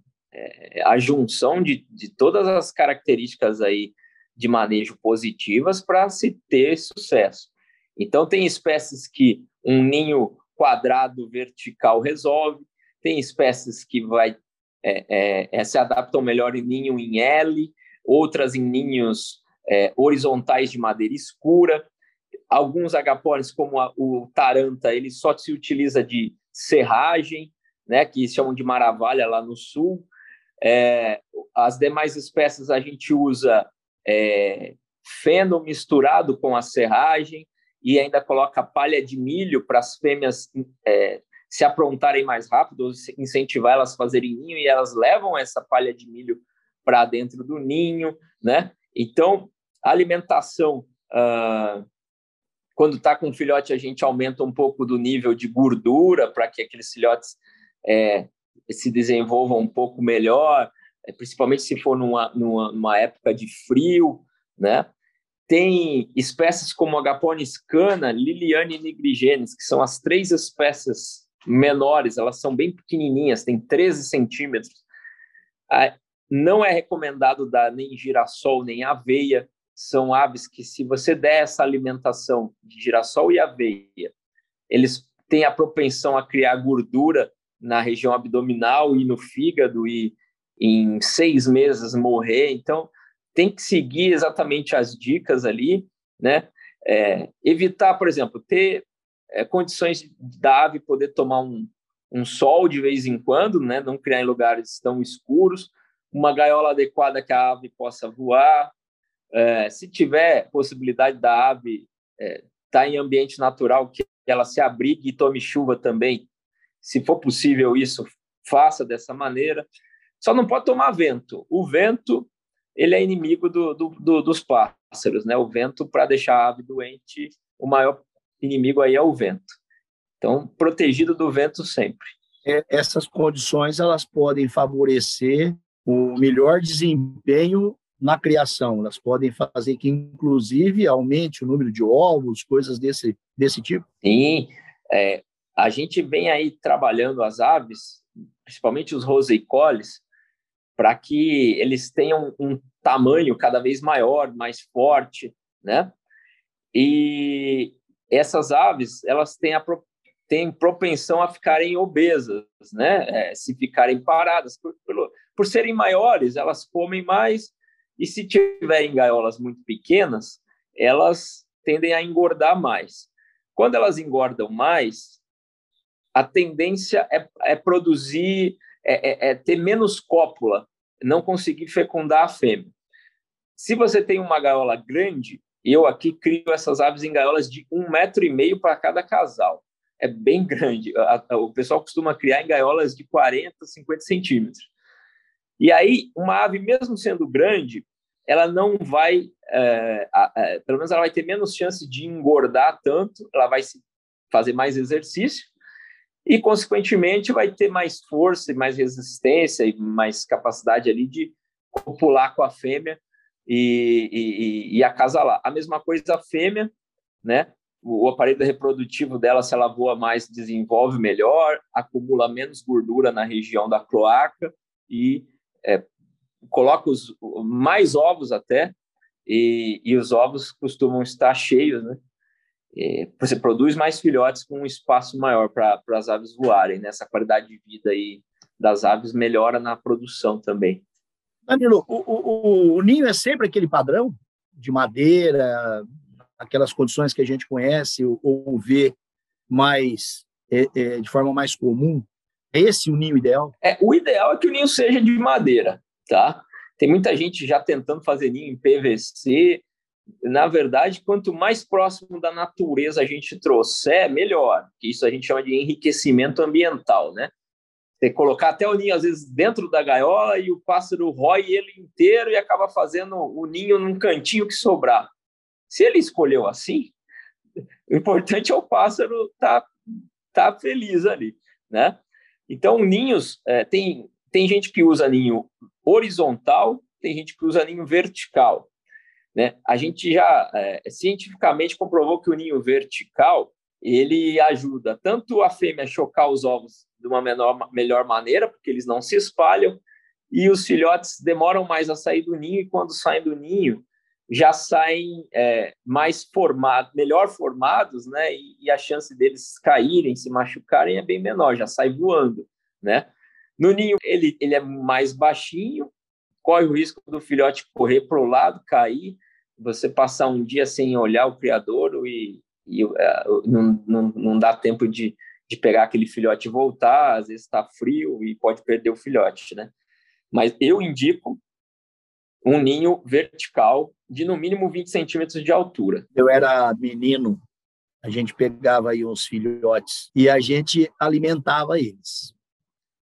a junção de, de todas as características aí de manejo positivas para se ter sucesso. Então, tem espécies que um ninho quadrado vertical resolve, tem espécies que vai, é, é, é se adaptam melhor em ninho em L, outras em ninhos é, horizontais de madeira escura. Alguns agapornis, como a, o taranta, ele só se utiliza de serragem, né, que chamam de maravalha lá no sul. É, as demais espécies a gente usa é, feno misturado com a serragem e ainda coloca palha de milho para as fêmeas é, se aprontarem mais rápido, incentivar elas a fazerem ninho e elas levam essa palha de milho para dentro do ninho, né? Então, a alimentação, ah, quando está com filhote, a gente aumenta um pouco do nível de gordura para que aqueles filhotes é, se desenvolvam um pouco melhor, é, principalmente se for numa, numa, numa época de frio, né? Tem espécies como Agaponis cana, Liliane Nigrigenes, que são as três espécies menores, elas são bem pequenininhas, tem 13 centímetros. Ah, não é recomendado dar nem girassol, nem aveia. São aves que, se você der essa alimentação de girassol e aveia, eles têm a propensão a criar gordura na região abdominal e no fígado e em seis meses morrer. Então, tem que seguir exatamente as dicas ali, né? É, evitar, por exemplo, ter é, condições da ave poder tomar um, um sol de vez em quando, né? Não criar em lugares tão escuros, uma gaiola adequada que a ave possa voar. É, se tiver possibilidade da ave estar é, tá em ambiente natural, que ela se abrigue e tome chuva também, se for possível isso, faça dessa maneira. Só não pode tomar vento. O vento ele é inimigo do, do, do, dos pássaros, né? O vento, para deixar a ave doente, o maior inimigo aí é o vento. Então, protegido do vento sempre. É, essas condições elas podem favorecer o melhor desempenho na criação. Elas podem fazer que, inclusive, aumente o número de ovos, coisas desse, desse tipo? Sim. É, a gente vem aí trabalhando as aves, principalmente os roseicoles, para que eles tenham um tamanho cada vez maior, mais forte, né? E essas aves, elas têm a têm propensão a ficarem obesas, né? É, se ficarem paradas, por, por, por serem maiores, elas comem mais, e se tiverem gaiolas muito pequenas, elas tendem a engordar mais. Quando elas engordam mais, a tendência é, é produzir é, é, é, ter menos cópula, não conseguir fecundar a fêmea. Se você tem uma gaiola grande, eu aqui crio essas aves em gaiolas de um metro e meio para cada casal. É bem grande. O pessoal costuma criar em gaiolas de 40, 50 centímetros. E aí, uma ave, mesmo sendo grande, ela não vai, é, é, pelo menos ela vai ter menos chance de engordar tanto, ela vai fazer mais exercício, e, consequentemente, vai ter mais força e mais resistência e mais capacidade ali de copular com a fêmea e, e, e acasalar. A mesma coisa a fêmea, né? O, o aparelho reprodutivo dela, se ela voa mais, desenvolve melhor, acumula menos gordura na região da cloaca e é, coloca os, mais ovos até, e, e os ovos costumam estar cheios, né? é, você produz mais filhotes com um espaço maior para as aves voarem. Né? Essa qualidade de vida aí das aves melhora na produção também. Danilo, o, o, o, ninho é sempre aquele padrão de madeira, aquelas condições que a gente conhece ou, ou vê mais é, é, de forma mais comum. É esse o ninho ideal? É, o ideal é que o ninho seja de madeira, tá? Tem muita gente já tentando fazer ninho em PVC, na verdade, quanto mais próximo da natureza a gente trouxer, melhor. Isso a gente chama de enriquecimento ambiental, né? Você colocar até o ninho, às vezes, dentro da gaiola e o pássaro rói ele inteiro e acaba fazendo o ninho num cantinho que sobrar. Se ele escolheu assim, o importante é o pássaro estar tá, tá feliz ali, né? Então, ninhos, é, tem, tem gente que usa ninho horizontal, tem gente que usa ninho vertical. Né? A gente já é, cientificamente comprovou que o ninho vertical ele ajuda tanto a fêmea a chocar os ovos de uma menor, melhor maneira, porque eles não se espalham, e os filhotes demoram mais a sair do ninho, e quando saem do ninho, já saem é, mais formados, melhor formados, né? E, e, a chance deles caírem, se machucarem é bem menor, já sai voando, né? No ninho ele, ele é mais baixinho, corre o risco do filhote correr para o lado, cair, você passar um dia sem olhar o criador e, e uh, não, não, não dá tempo de, de pegar aquele filhote e voltar, às vezes está frio e pode perder o filhote, né? Mas eu indico um ninho vertical de no mínimo 20 centímetros de altura. Eu era menino, a gente pegava aí uns filhotes e a gente alimentava eles.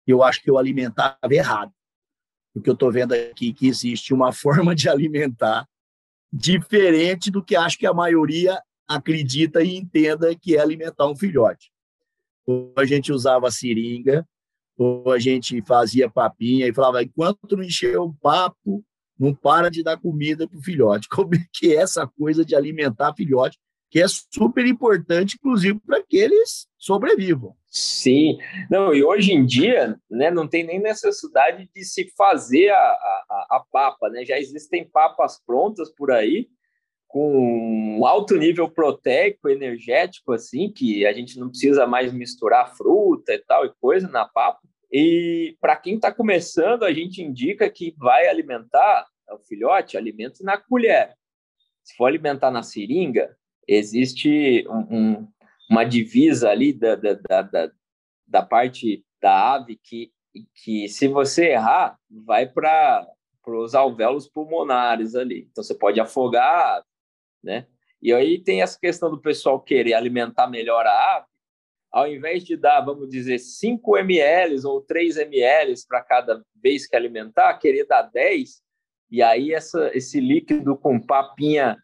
Eu acho que eu alimentava errado, porque eu estou vendo aqui que existe uma forma de alimentar diferente do que acho que a maioria acredita e entenda que é alimentar um filhote. Ou a gente usava seringa, ou a gente fazia papinha e falava, enquanto não encher o papo, não para de dar comida para o filhote. Como é que é essa coisa de alimentar filhote, que é super importante, inclusive, para que eles sobrevivam. Sim, não, e hoje em dia, né, não tem nem necessidade de se fazer a, a, a papa, né? Já existem papas prontas por aí, com um alto nível proteico, energético, assim, que a gente não precisa mais misturar fruta e tal e coisa na papa. E para quem está começando, a gente indica que vai alimentar o filhote, alimente na colher. Se for alimentar na seringa, existe um, um, uma divisa ali da, da, da, da, parte da ave que, que se você errar, vai para os alvéolos pulmonares ali. Então, você pode afogar né? E aí tem essa questão do pessoal querer alimentar melhor a ave, ao invés de dar, vamos dizer, 5 ml ou 3 ml para cada vez que alimentar, querer dar 10, e aí essa, esse líquido com papinha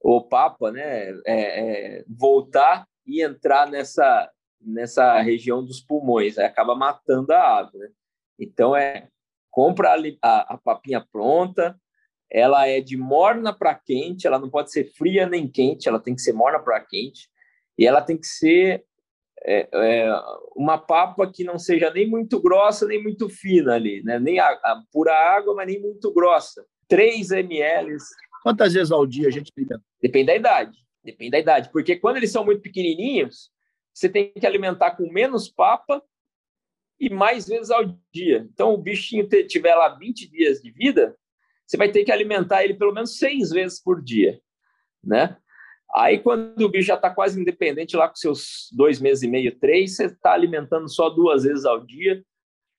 ou papa, né, é, é, voltar e entrar nessa, nessa região dos pulmões, aí acaba matando a ave. Né? Então, é compra a, a, a papinha pronta, ela é de morna para quente, ela não pode ser fria nem quente, ela tem que ser morna para quente, e ela tem que ser é, é, uma papa que não seja nem muito grossa nem muito fina ali, né? nem a, a pura água, mas nem muito grossa. 3 ml. Quantas vezes ao dia a gente alimenta? Depende da idade. Depende da idade. Porque quando eles são muito pequenininhos, você tem que alimentar com menos papa e mais vezes ao dia. Então, o bichinho tiver lá 20 dias de vida, você vai ter que alimentar ele pelo menos seis vezes por dia, né? Aí, quando o bicho já está quase independente, lá com seus dois meses e meio, três, você está alimentando só duas vezes ao dia,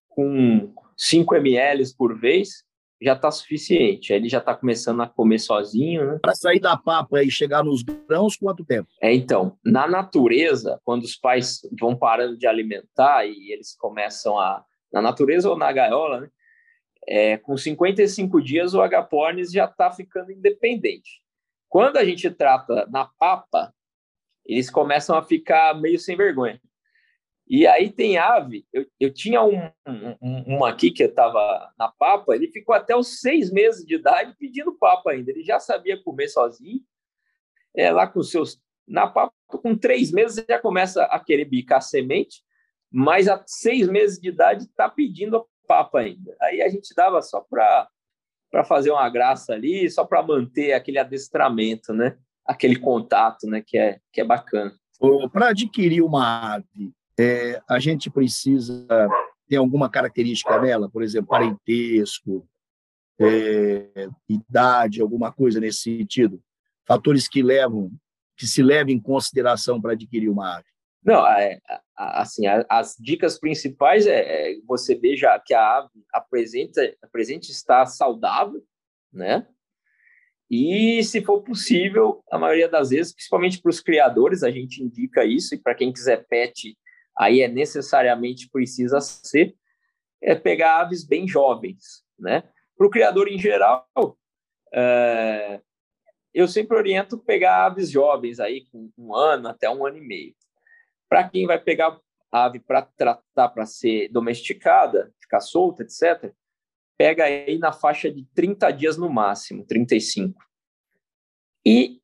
com 5 ml por vez, já está suficiente. Aí ele já está começando a comer sozinho, né? Para sair da papa e chegar nos grãos, quanto tempo? É, então, na natureza, quando os pais vão parando de alimentar e eles começam a. Na natureza ou na gaiola, né? É, com 55 dias, o agapornis já está ficando independente. Quando a gente trata na papa, eles começam a ficar meio sem vergonha. E aí tem ave, eu, eu tinha um, um, um aqui que estava na papa, ele ficou até os seis meses de idade pedindo papa ainda. Ele já sabia comer sozinho, é, lá com seus. Na papa, com três meses, já começa a querer bicar semente, mas a seis meses de idade está pedindo a papa ainda. Aí a gente dava só para para fazer uma graça ali, só para manter aquele adestramento, né? Aquele contato, né? Que é que é bacana. Para adquirir uma ave, é, a gente precisa ter alguma característica nela, por exemplo, parentesco, é, idade, alguma coisa nesse sentido, fatores que levam, que se levam em consideração para adquirir uma ave. Não, assim, as dicas principais é, é você veja que a ave apresenta, apresente estar saudável, né? E, se for possível, a maioria das vezes, principalmente para os criadores, a gente indica isso, e para quem quiser pet, aí é necessariamente precisa ser, é pegar aves bem jovens, né? Para o criador em geral, é, eu sempre oriento pegar aves jovens aí com um ano até um ano e meio. Para quem vai pegar ave para tratar para ser domesticada, ficar solta, etc., pega aí na faixa de 30 dias no máximo, 35. E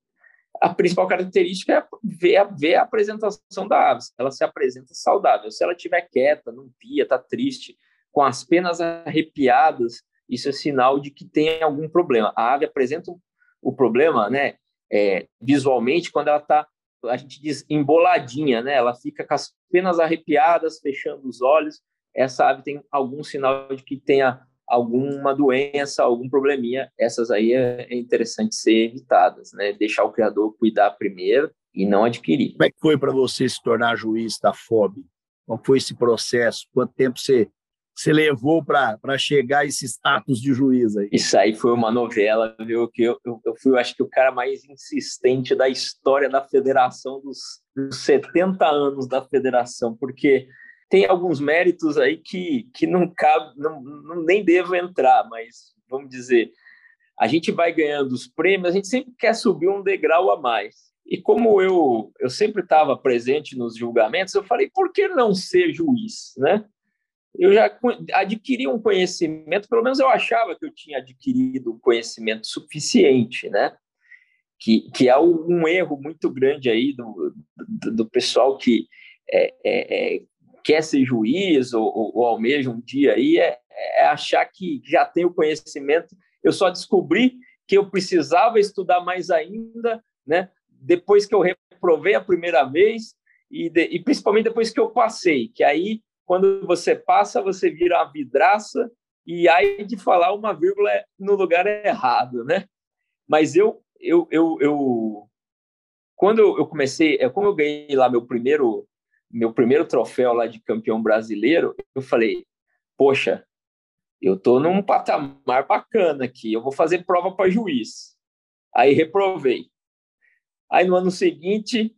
a principal característica é ver a, ver a apresentação da ave. Ela se apresenta saudável. Se ela estiver quieta, não pia, está triste, com as penas arrepiadas, isso é sinal de que tem algum problema. A ave apresenta o problema, né, é, visualmente, quando ela está, a gente diz, emboladinha, né? Ela fica com as penas arrepiadas, fechando os olhos. Essa ave tem algum sinal de que tenha alguma doença, algum probleminha, essas aí é, é interessante ser evitadas, né? Deixar o criador cuidar primeiro e não adquirir. Como é que foi para você se tornar juiz da FOB? Como foi esse processo? Quanto tempo você, você levou para chegar a esse status de juiz aí? Isso aí foi uma novela, viu? Que eu, eu, eu fui, eu acho que o cara mais insistente da história da federação dos, dos 70 anos da federação, porque tem alguns méritos aí que, que não cabe, não, não, nem devo entrar, mas vamos dizer, a gente vai ganhando os prêmios, a gente sempre quer subir um degrau a mais. E como eu, eu sempre estava presente nos julgamentos, eu falei, por que não ser juiz, né? Eu já adquiri um conhecimento, pelo menos eu achava que eu tinha adquirido um conhecimento suficiente, né? Que, que é um erro muito grande aí do, do, do pessoal que é, é, é quer ser juiz ou, ou, ou almeja um dia aí é, é, achar que já tem o conhecimento. Eu só descobri que eu precisava estudar mais ainda, né? Depois que eu reprovei a primeira vez e, de, e principalmente depois que eu passei, que aí quando você passa você vira uma vidraça e aí de falar uma vírgula no lugar errado, né? Mas eu eu, eu, eu quando eu comecei, é como eu ganhei lá meu primeiro meu primeiro troféu lá de campeão brasileiro, eu falei, poxa, eu tô num patamar bacana aqui, eu vou fazer prova para juiz. Aí reprovei. Aí no ano seguinte,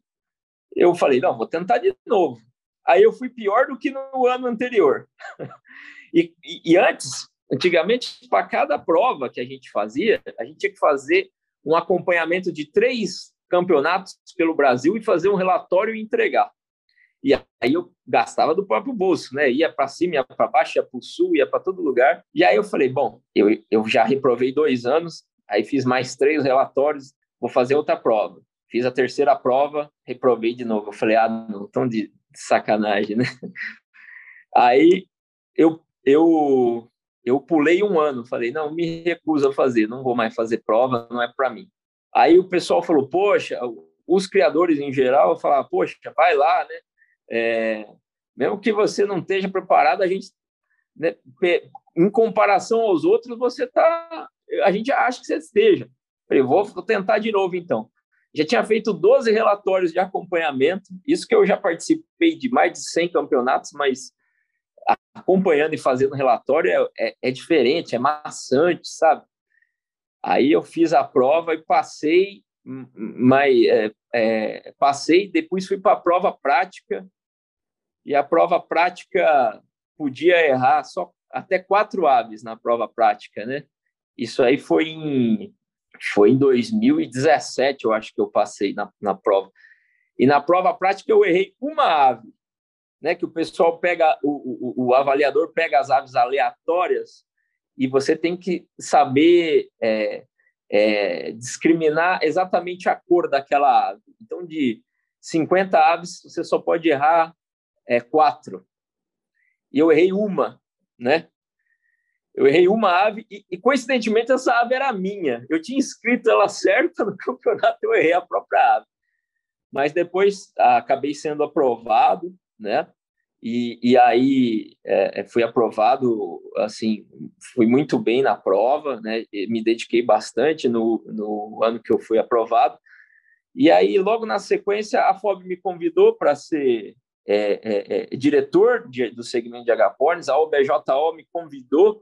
eu falei, não, vou tentar de novo. Aí eu fui pior do que no ano anterior. e, e, e antes, antigamente, para cada prova que a gente fazia, a gente tinha que fazer um acompanhamento de três campeonatos pelo Brasil e fazer um relatório e entregar. E aí eu gastava do próprio bolso, né? Ia para cima, ia para baixo, ia para o sul, ia para todo lugar. E aí eu falei, bom, eu, eu já reprovei dois anos, aí fiz mais três relatórios, vou fazer outra prova. Fiz a terceira prova, reprovei de novo. Eu falei, ah, não, tão de, de sacanagem, né? Aí eu, eu, eu pulei um ano, falei, não, me recuso a fazer, não vou mais fazer prova, não é para mim. Aí o pessoal falou, poxa, os criadores em geral falaram, poxa, vai lá, né? É, mesmo que você não esteja preparado, a gente, né, em comparação aos outros, você tá, a gente acha que você esteja. Falei, vou tentar de novo então. Já tinha feito 12 relatórios de acompanhamento, isso que eu já participei de mais de 100 campeonatos, mas acompanhando e fazendo relatório é, é, é diferente, é maçante, sabe? Aí eu fiz a prova e passei, mas é, é, passei, depois fui para a prova prática e a prova prática podia errar só até quatro aves na prova prática, né? Isso aí foi em, foi em 2017, eu acho que eu passei na, na prova. E na prova prática eu errei uma ave, né? Que o pessoal pega, o, o, o avaliador pega as aves aleatórias e você tem que saber é, é, discriminar exatamente a cor daquela ave. Então, de 50 aves, você só pode errar é, quatro. E eu errei uma, né? Eu errei uma ave e, e, coincidentemente, essa ave era minha. Eu tinha escrito ela certa no campeonato, eu errei a própria ave. Mas depois ah, acabei sendo aprovado, né? E, e aí é, é fui aprovado, assim, fui muito bem na prova, né? Me dediquei bastante no, no ano que eu fui aprovado. E aí, logo na sequência, a FOB me convidou para ser é, é, é, diretor de, do segmento de agapornis, a OBJO me convidou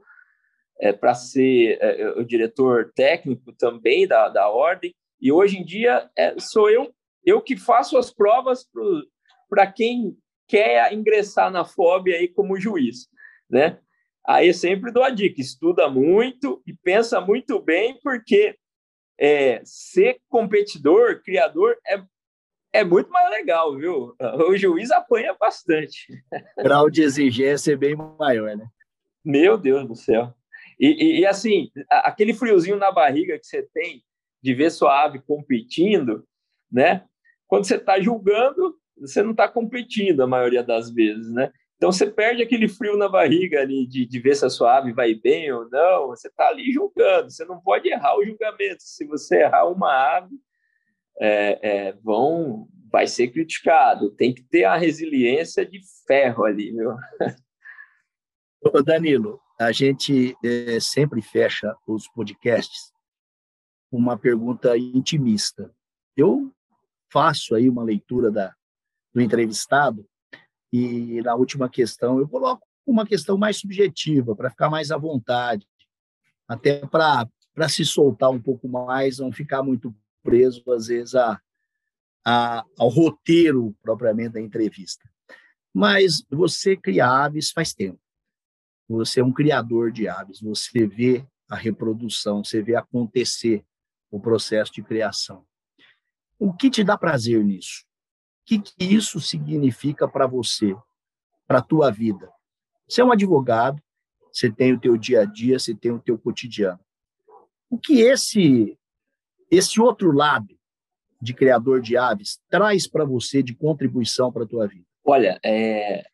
é, para ser é, o diretor técnico também da, da ordem, e hoje em dia é, sou eu, eu que faço as provas para quem quer ingressar na FOB aí como juiz, né? Aí sempre dou a dica, estuda muito e pensa muito bem, porque é, ser competidor, criador, é, é muito mais legal, viu? O juiz apanha bastante. O grau de exigência é bem maior, né? Meu Deus do céu. E, e, e, assim, aquele friozinho na barriga que você tem de ver sua ave competindo, né? Quando você está julgando, você não está competindo a maioria das vezes, né? Então você perde aquele frio na barriga ali de, de ver se a sua ave vai bem ou não. Você está ali julgando. Você não pode errar o julgamento. Se você errar uma ave, é, é, vão, vai ser criticado. Tem que ter a resiliência de ferro ali, viu? Ô Danilo, a gente é, sempre fecha os podcasts com uma pergunta intimista. Eu faço aí uma leitura da, do entrevistado e na última questão eu coloco uma questão mais subjetiva para ficar mais à vontade, até para para se soltar um pouco mais, não ficar muito preso às vezes a, a, ao roteiro propriamente da entrevista. Mas você cria aves faz tempo. Você é um criador de aves, você vê a reprodução, você vê acontecer o processo de criação. O que te dá prazer nisso? O que, que isso significa para você, para a tua vida? Você é um advogado, você tem o teu dia a dia, você tem o teu cotidiano. O que esse esse outro lado de criador de aves traz para você de contribuição para a tua vida? Olha, é,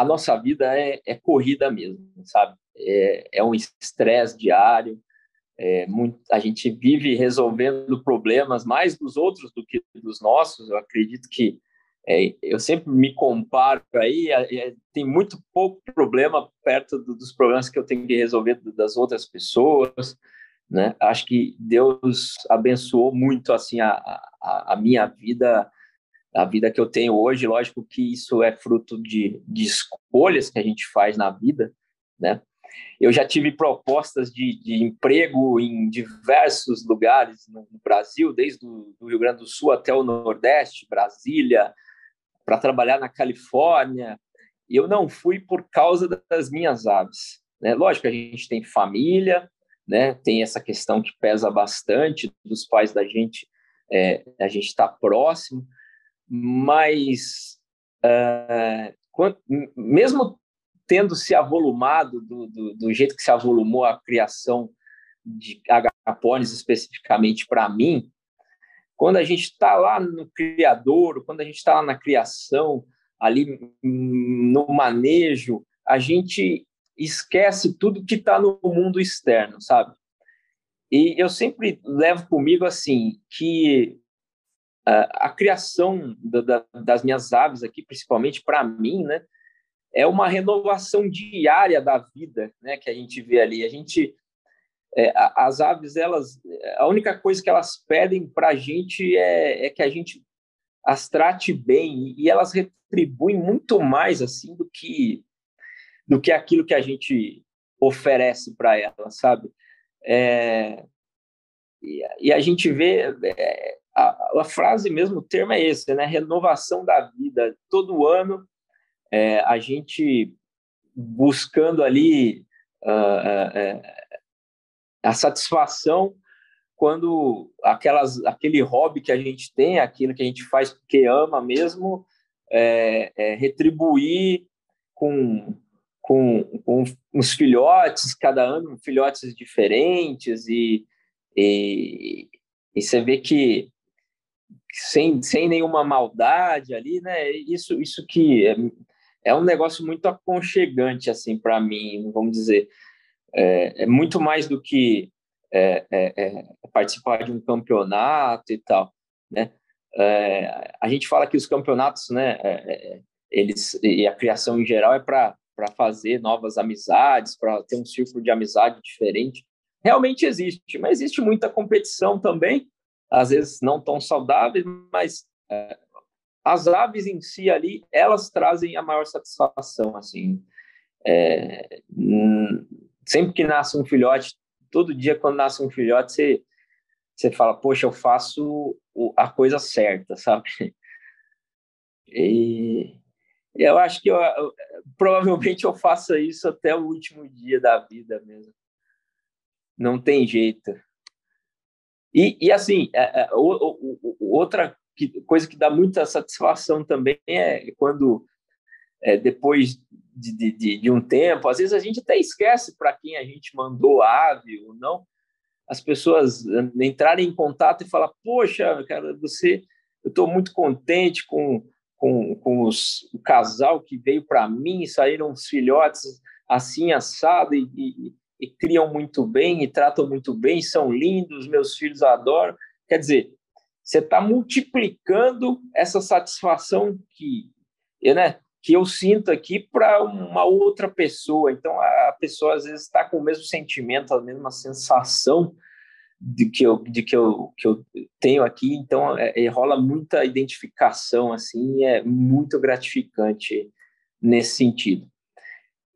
a nossa vida é, é corrida mesmo, sabe? É, é um estresse diário, é, muito, a gente vive resolvendo problemas mais dos outros do que dos nossos. Eu acredito que é, eu sempre me comparo aí, é, tem muito pouco problema perto do, dos problemas que eu tenho que resolver das outras pessoas, né? Acho que Deus abençoou muito assim a, a, a, minha vida, a vida que eu tenho hoje. Lógico que isso é fruto de, de escolhas que a gente faz na vida, né? Eu já tive propostas de, de emprego em diversos lugares no, Brasil, desde o Rio Grande do Sul até o Nordeste, Brasília, para trabalhar na Califórnia, e eu não fui por causa das minhas aves. Né? Lógico, a gente tem família, né? tem essa questão que pesa bastante dos pais da gente, é, a gente está próximo, mas uh, mesmo tendo se avolumado do, do, do, jeito que se avolumou a criação de agapones especificamente para mim, quando a gente está lá no criador, quando a gente está lá na criação, ali no manejo, a gente esquece tudo que está no mundo externo, sabe? E eu sempre levo comigo assim que a, criação da, da, das minhas aves aqui, principalmente para mim, né, é uma renovação diária da vida, né, que a gente vê ali. A gente é, as aves, elas, a única coisa que elas pedem para a gente é, é, que a gente as trate bem e elas retribuem muito mais assim do que do que aquilo que a gente oferece para elas, sabe? É, e, e, a gente vê é, a, a, frase mesmo, o termo é esse, né? Renovação da vida. Todo ano é, a gente buscando ali uh, a satisfação quando aquelas, aquele hobby que a gente tem, aquilo que a gente faz porque ama mesmo, é, é retribuir com, com, com os filhotes, cada ano filhotes diferentes, e, e, e você vê que sem, sem nenhuma maldade ali, né? Isso, isso que é, é um negócio muito aconchegante, assim, para mim, vamos dizer é, é muito mais do que é, é, é, participar de um campeonato e tal, né? É, a gente fala que os campeonatos, né, eles e a criação em geral é para para fazer novas amizades, para ter um círculo de amizade diferente. Realmente existe, mas existe muita competição também, às vezes não tão saudáveis, mas é, as aves em si ali, elas trazem a maior satisfação, assim. É, sempre que nasce um filhote, todo dia quando nasce um filhote, você, você fala, poxa, eu faço a coisa certa, sabe? E eu acho que eu, eu, provavelmente eu faça isso até o último dia da vida mesmo. Não tem jeito. E, e assim, é, é, o, o, outra coisa que dá muita satisfação também é quando, é, depois de, de, de, um tempo, às vezes a gente até esquece para quem a gente mandou ave ou não, as pessoas entrarem em contato e falar: Poxa, cara, você, eu estou muito contente com com, com os, o casal que veio para mim, saíram os filhotes assim assado e, e, e, criam muito bem e tratam muito bem, são lindos, meus filhos adoram. Quer dizer, você está multiplicando essa satisfação que, né, que eu sinto aqui para uma outra pessoa. Então, a pessoa às vezes está com o mesmo sentimento, a mesma sensação de que eu, de que eu, que eu tenho aqui, então é, é, rola muita identificação, assim, é muito gratificante nesse sentido.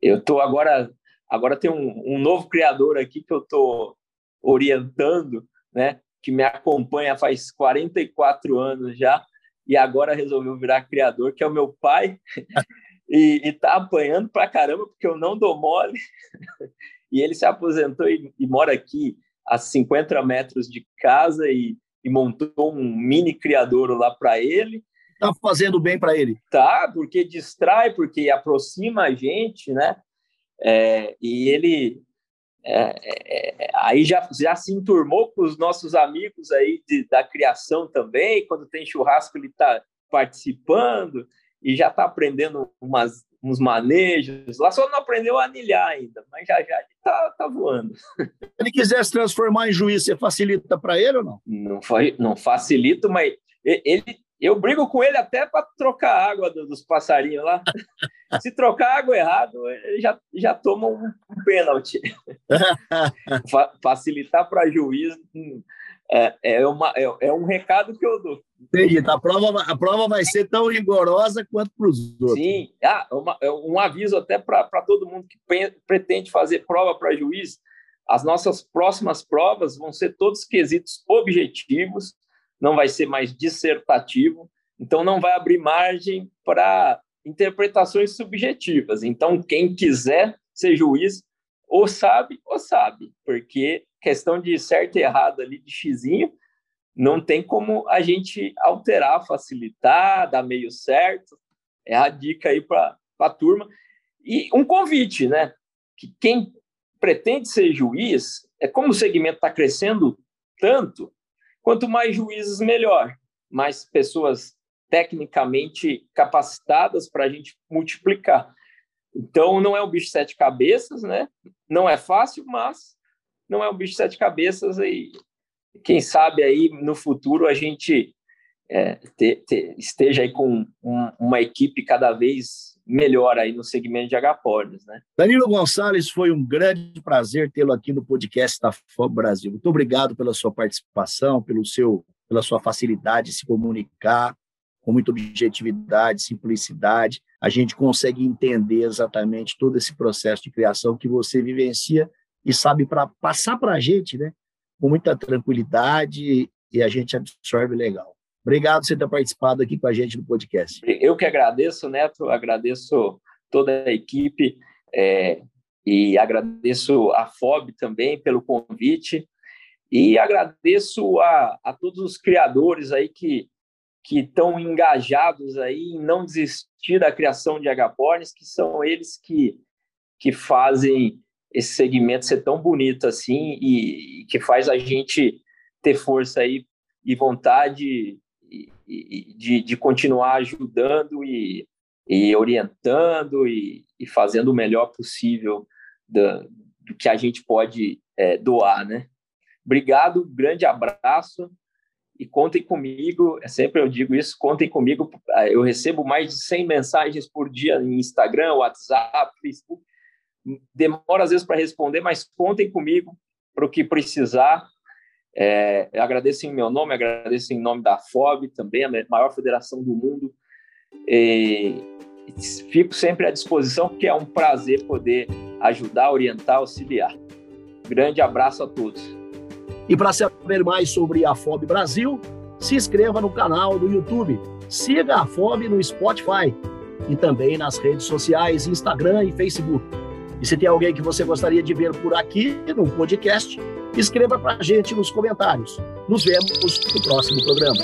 Eu estou agora, agora tem um, um, novo criador aqui que eu estou orientando, né, que me acompanha faz 44 anos já, e agora resolveu virar criador, que é o meu pai, e, está apanhando pra caramba, porque eu não dou mole, e ele se aposentou e, e mora aqui a 50 metros de casa e, e montou um mini criador lá para ele. Tá fazendo bem para ele. Tá, porque distrai, porque aproxima a gente, né? É, e ele é, é, é aí já, já se enturmou com os nossos amigos aí de, da criação também. Quando tem churrasco, ele está participando e já está aprendendo umas, uns manejos. Lá só não aprendeu a anilhar ainda, mas já já está tá voando. Se ele quiser se transformar em juiz, você facilita para ele ou não? Não, foi, não facilito, mas ele, eu brigo com ele até para trocar a água dos passarinhos lá. se trocar água errado, ele já, já toma um, um pênalti. Facilitar para juiz hum, é, é, uma, é, é, um recado que eu dou. Entendi. Tá, a prova, a prova vai ser tão rigorosa quanto para os outros. Sim. Ah, uma, é um aviso até para todo mundo que pretende fazer prova para juiz. As nossas próximas provas vão ser todos quesitos objetivos, não vai ser mais dissertativo, então não vai abrir margem para interpretações subjetivas. Então, quem quiser ser juiz, ou sabe ou sabe, porque questão de certo e errado ali de xizinho, não tem como a gente alterar, facilitar, dar meio certo. É a dica aí para a turma. E um convite, né? Que quem pretende ser juiz, é como o segmento está crescendo tanto, quanto mais juízes, melhor. Mais pessoas tecnicamente capacitadas para a gente multiplicar. Então, não é um bicho de sete cabeças, né? Não é fácil, mas não é um bicho de sete cabeças e quem sabe aí no futuro a gente é, te, te, esteja aí com um, uma equipe cada vez melhor aí no segmento de agapornis, né? Danilo Gonçalves, foi um grande prazer tê-lo aqui no podcast da FOB Brasil. Muito obrigado pela sua participação, pelo seu, pela sua facilidade de se comunicar, com muita objetividade, simplicidade. A gente consegue entender exatamente todo esse processo de criação que você vivencia e sabe para passar para a gente, né? Com muita tranquilidade e a gente absorve legal. Obrigado por você ter participado aqui com a gente no podcast. Eu que agradeço, Neto, agradeço toda a equipe é, e agradeço a FOB também pelo convite e agradeço a, a todos os criadores aí que que estão engajados aí em não desistir da criação de agapornis, que são eles que, que fazem esse segmento ser tão bonito assim e, e que faz a gente ter força aí e vontade de, de, continuar ajudando e, e orientando e, e, fazendo o melhor possível do, que a gente pode é, doar, né? Obrigado, grande abraço e contem comigo, é sempre eu digo isso, contem comigo, eu recebo mais de 100 mensagens por dia em Instagram, WhatsApp, Facebook, demora às vezes para responder, mas contem comigo para o que precisar. É, eu agradeço em meu nome, agradeço em nome da FOB também, a maior federação do mundo. E fico sempre à disposição, porque é um prazer poder ajudar, orientar, auxiliar. Grande abraço a todos. E para saber mais sobre a FOB Brasil, se inscreva no canal do YouTube, siga a FOB no Spotify e também nas redes sociais, Instagram e Facebook. E se tem alguém que você gostaria de ver por aqui no podcast, escreva para a gente nos comentários. Nos vemos no próximo programa.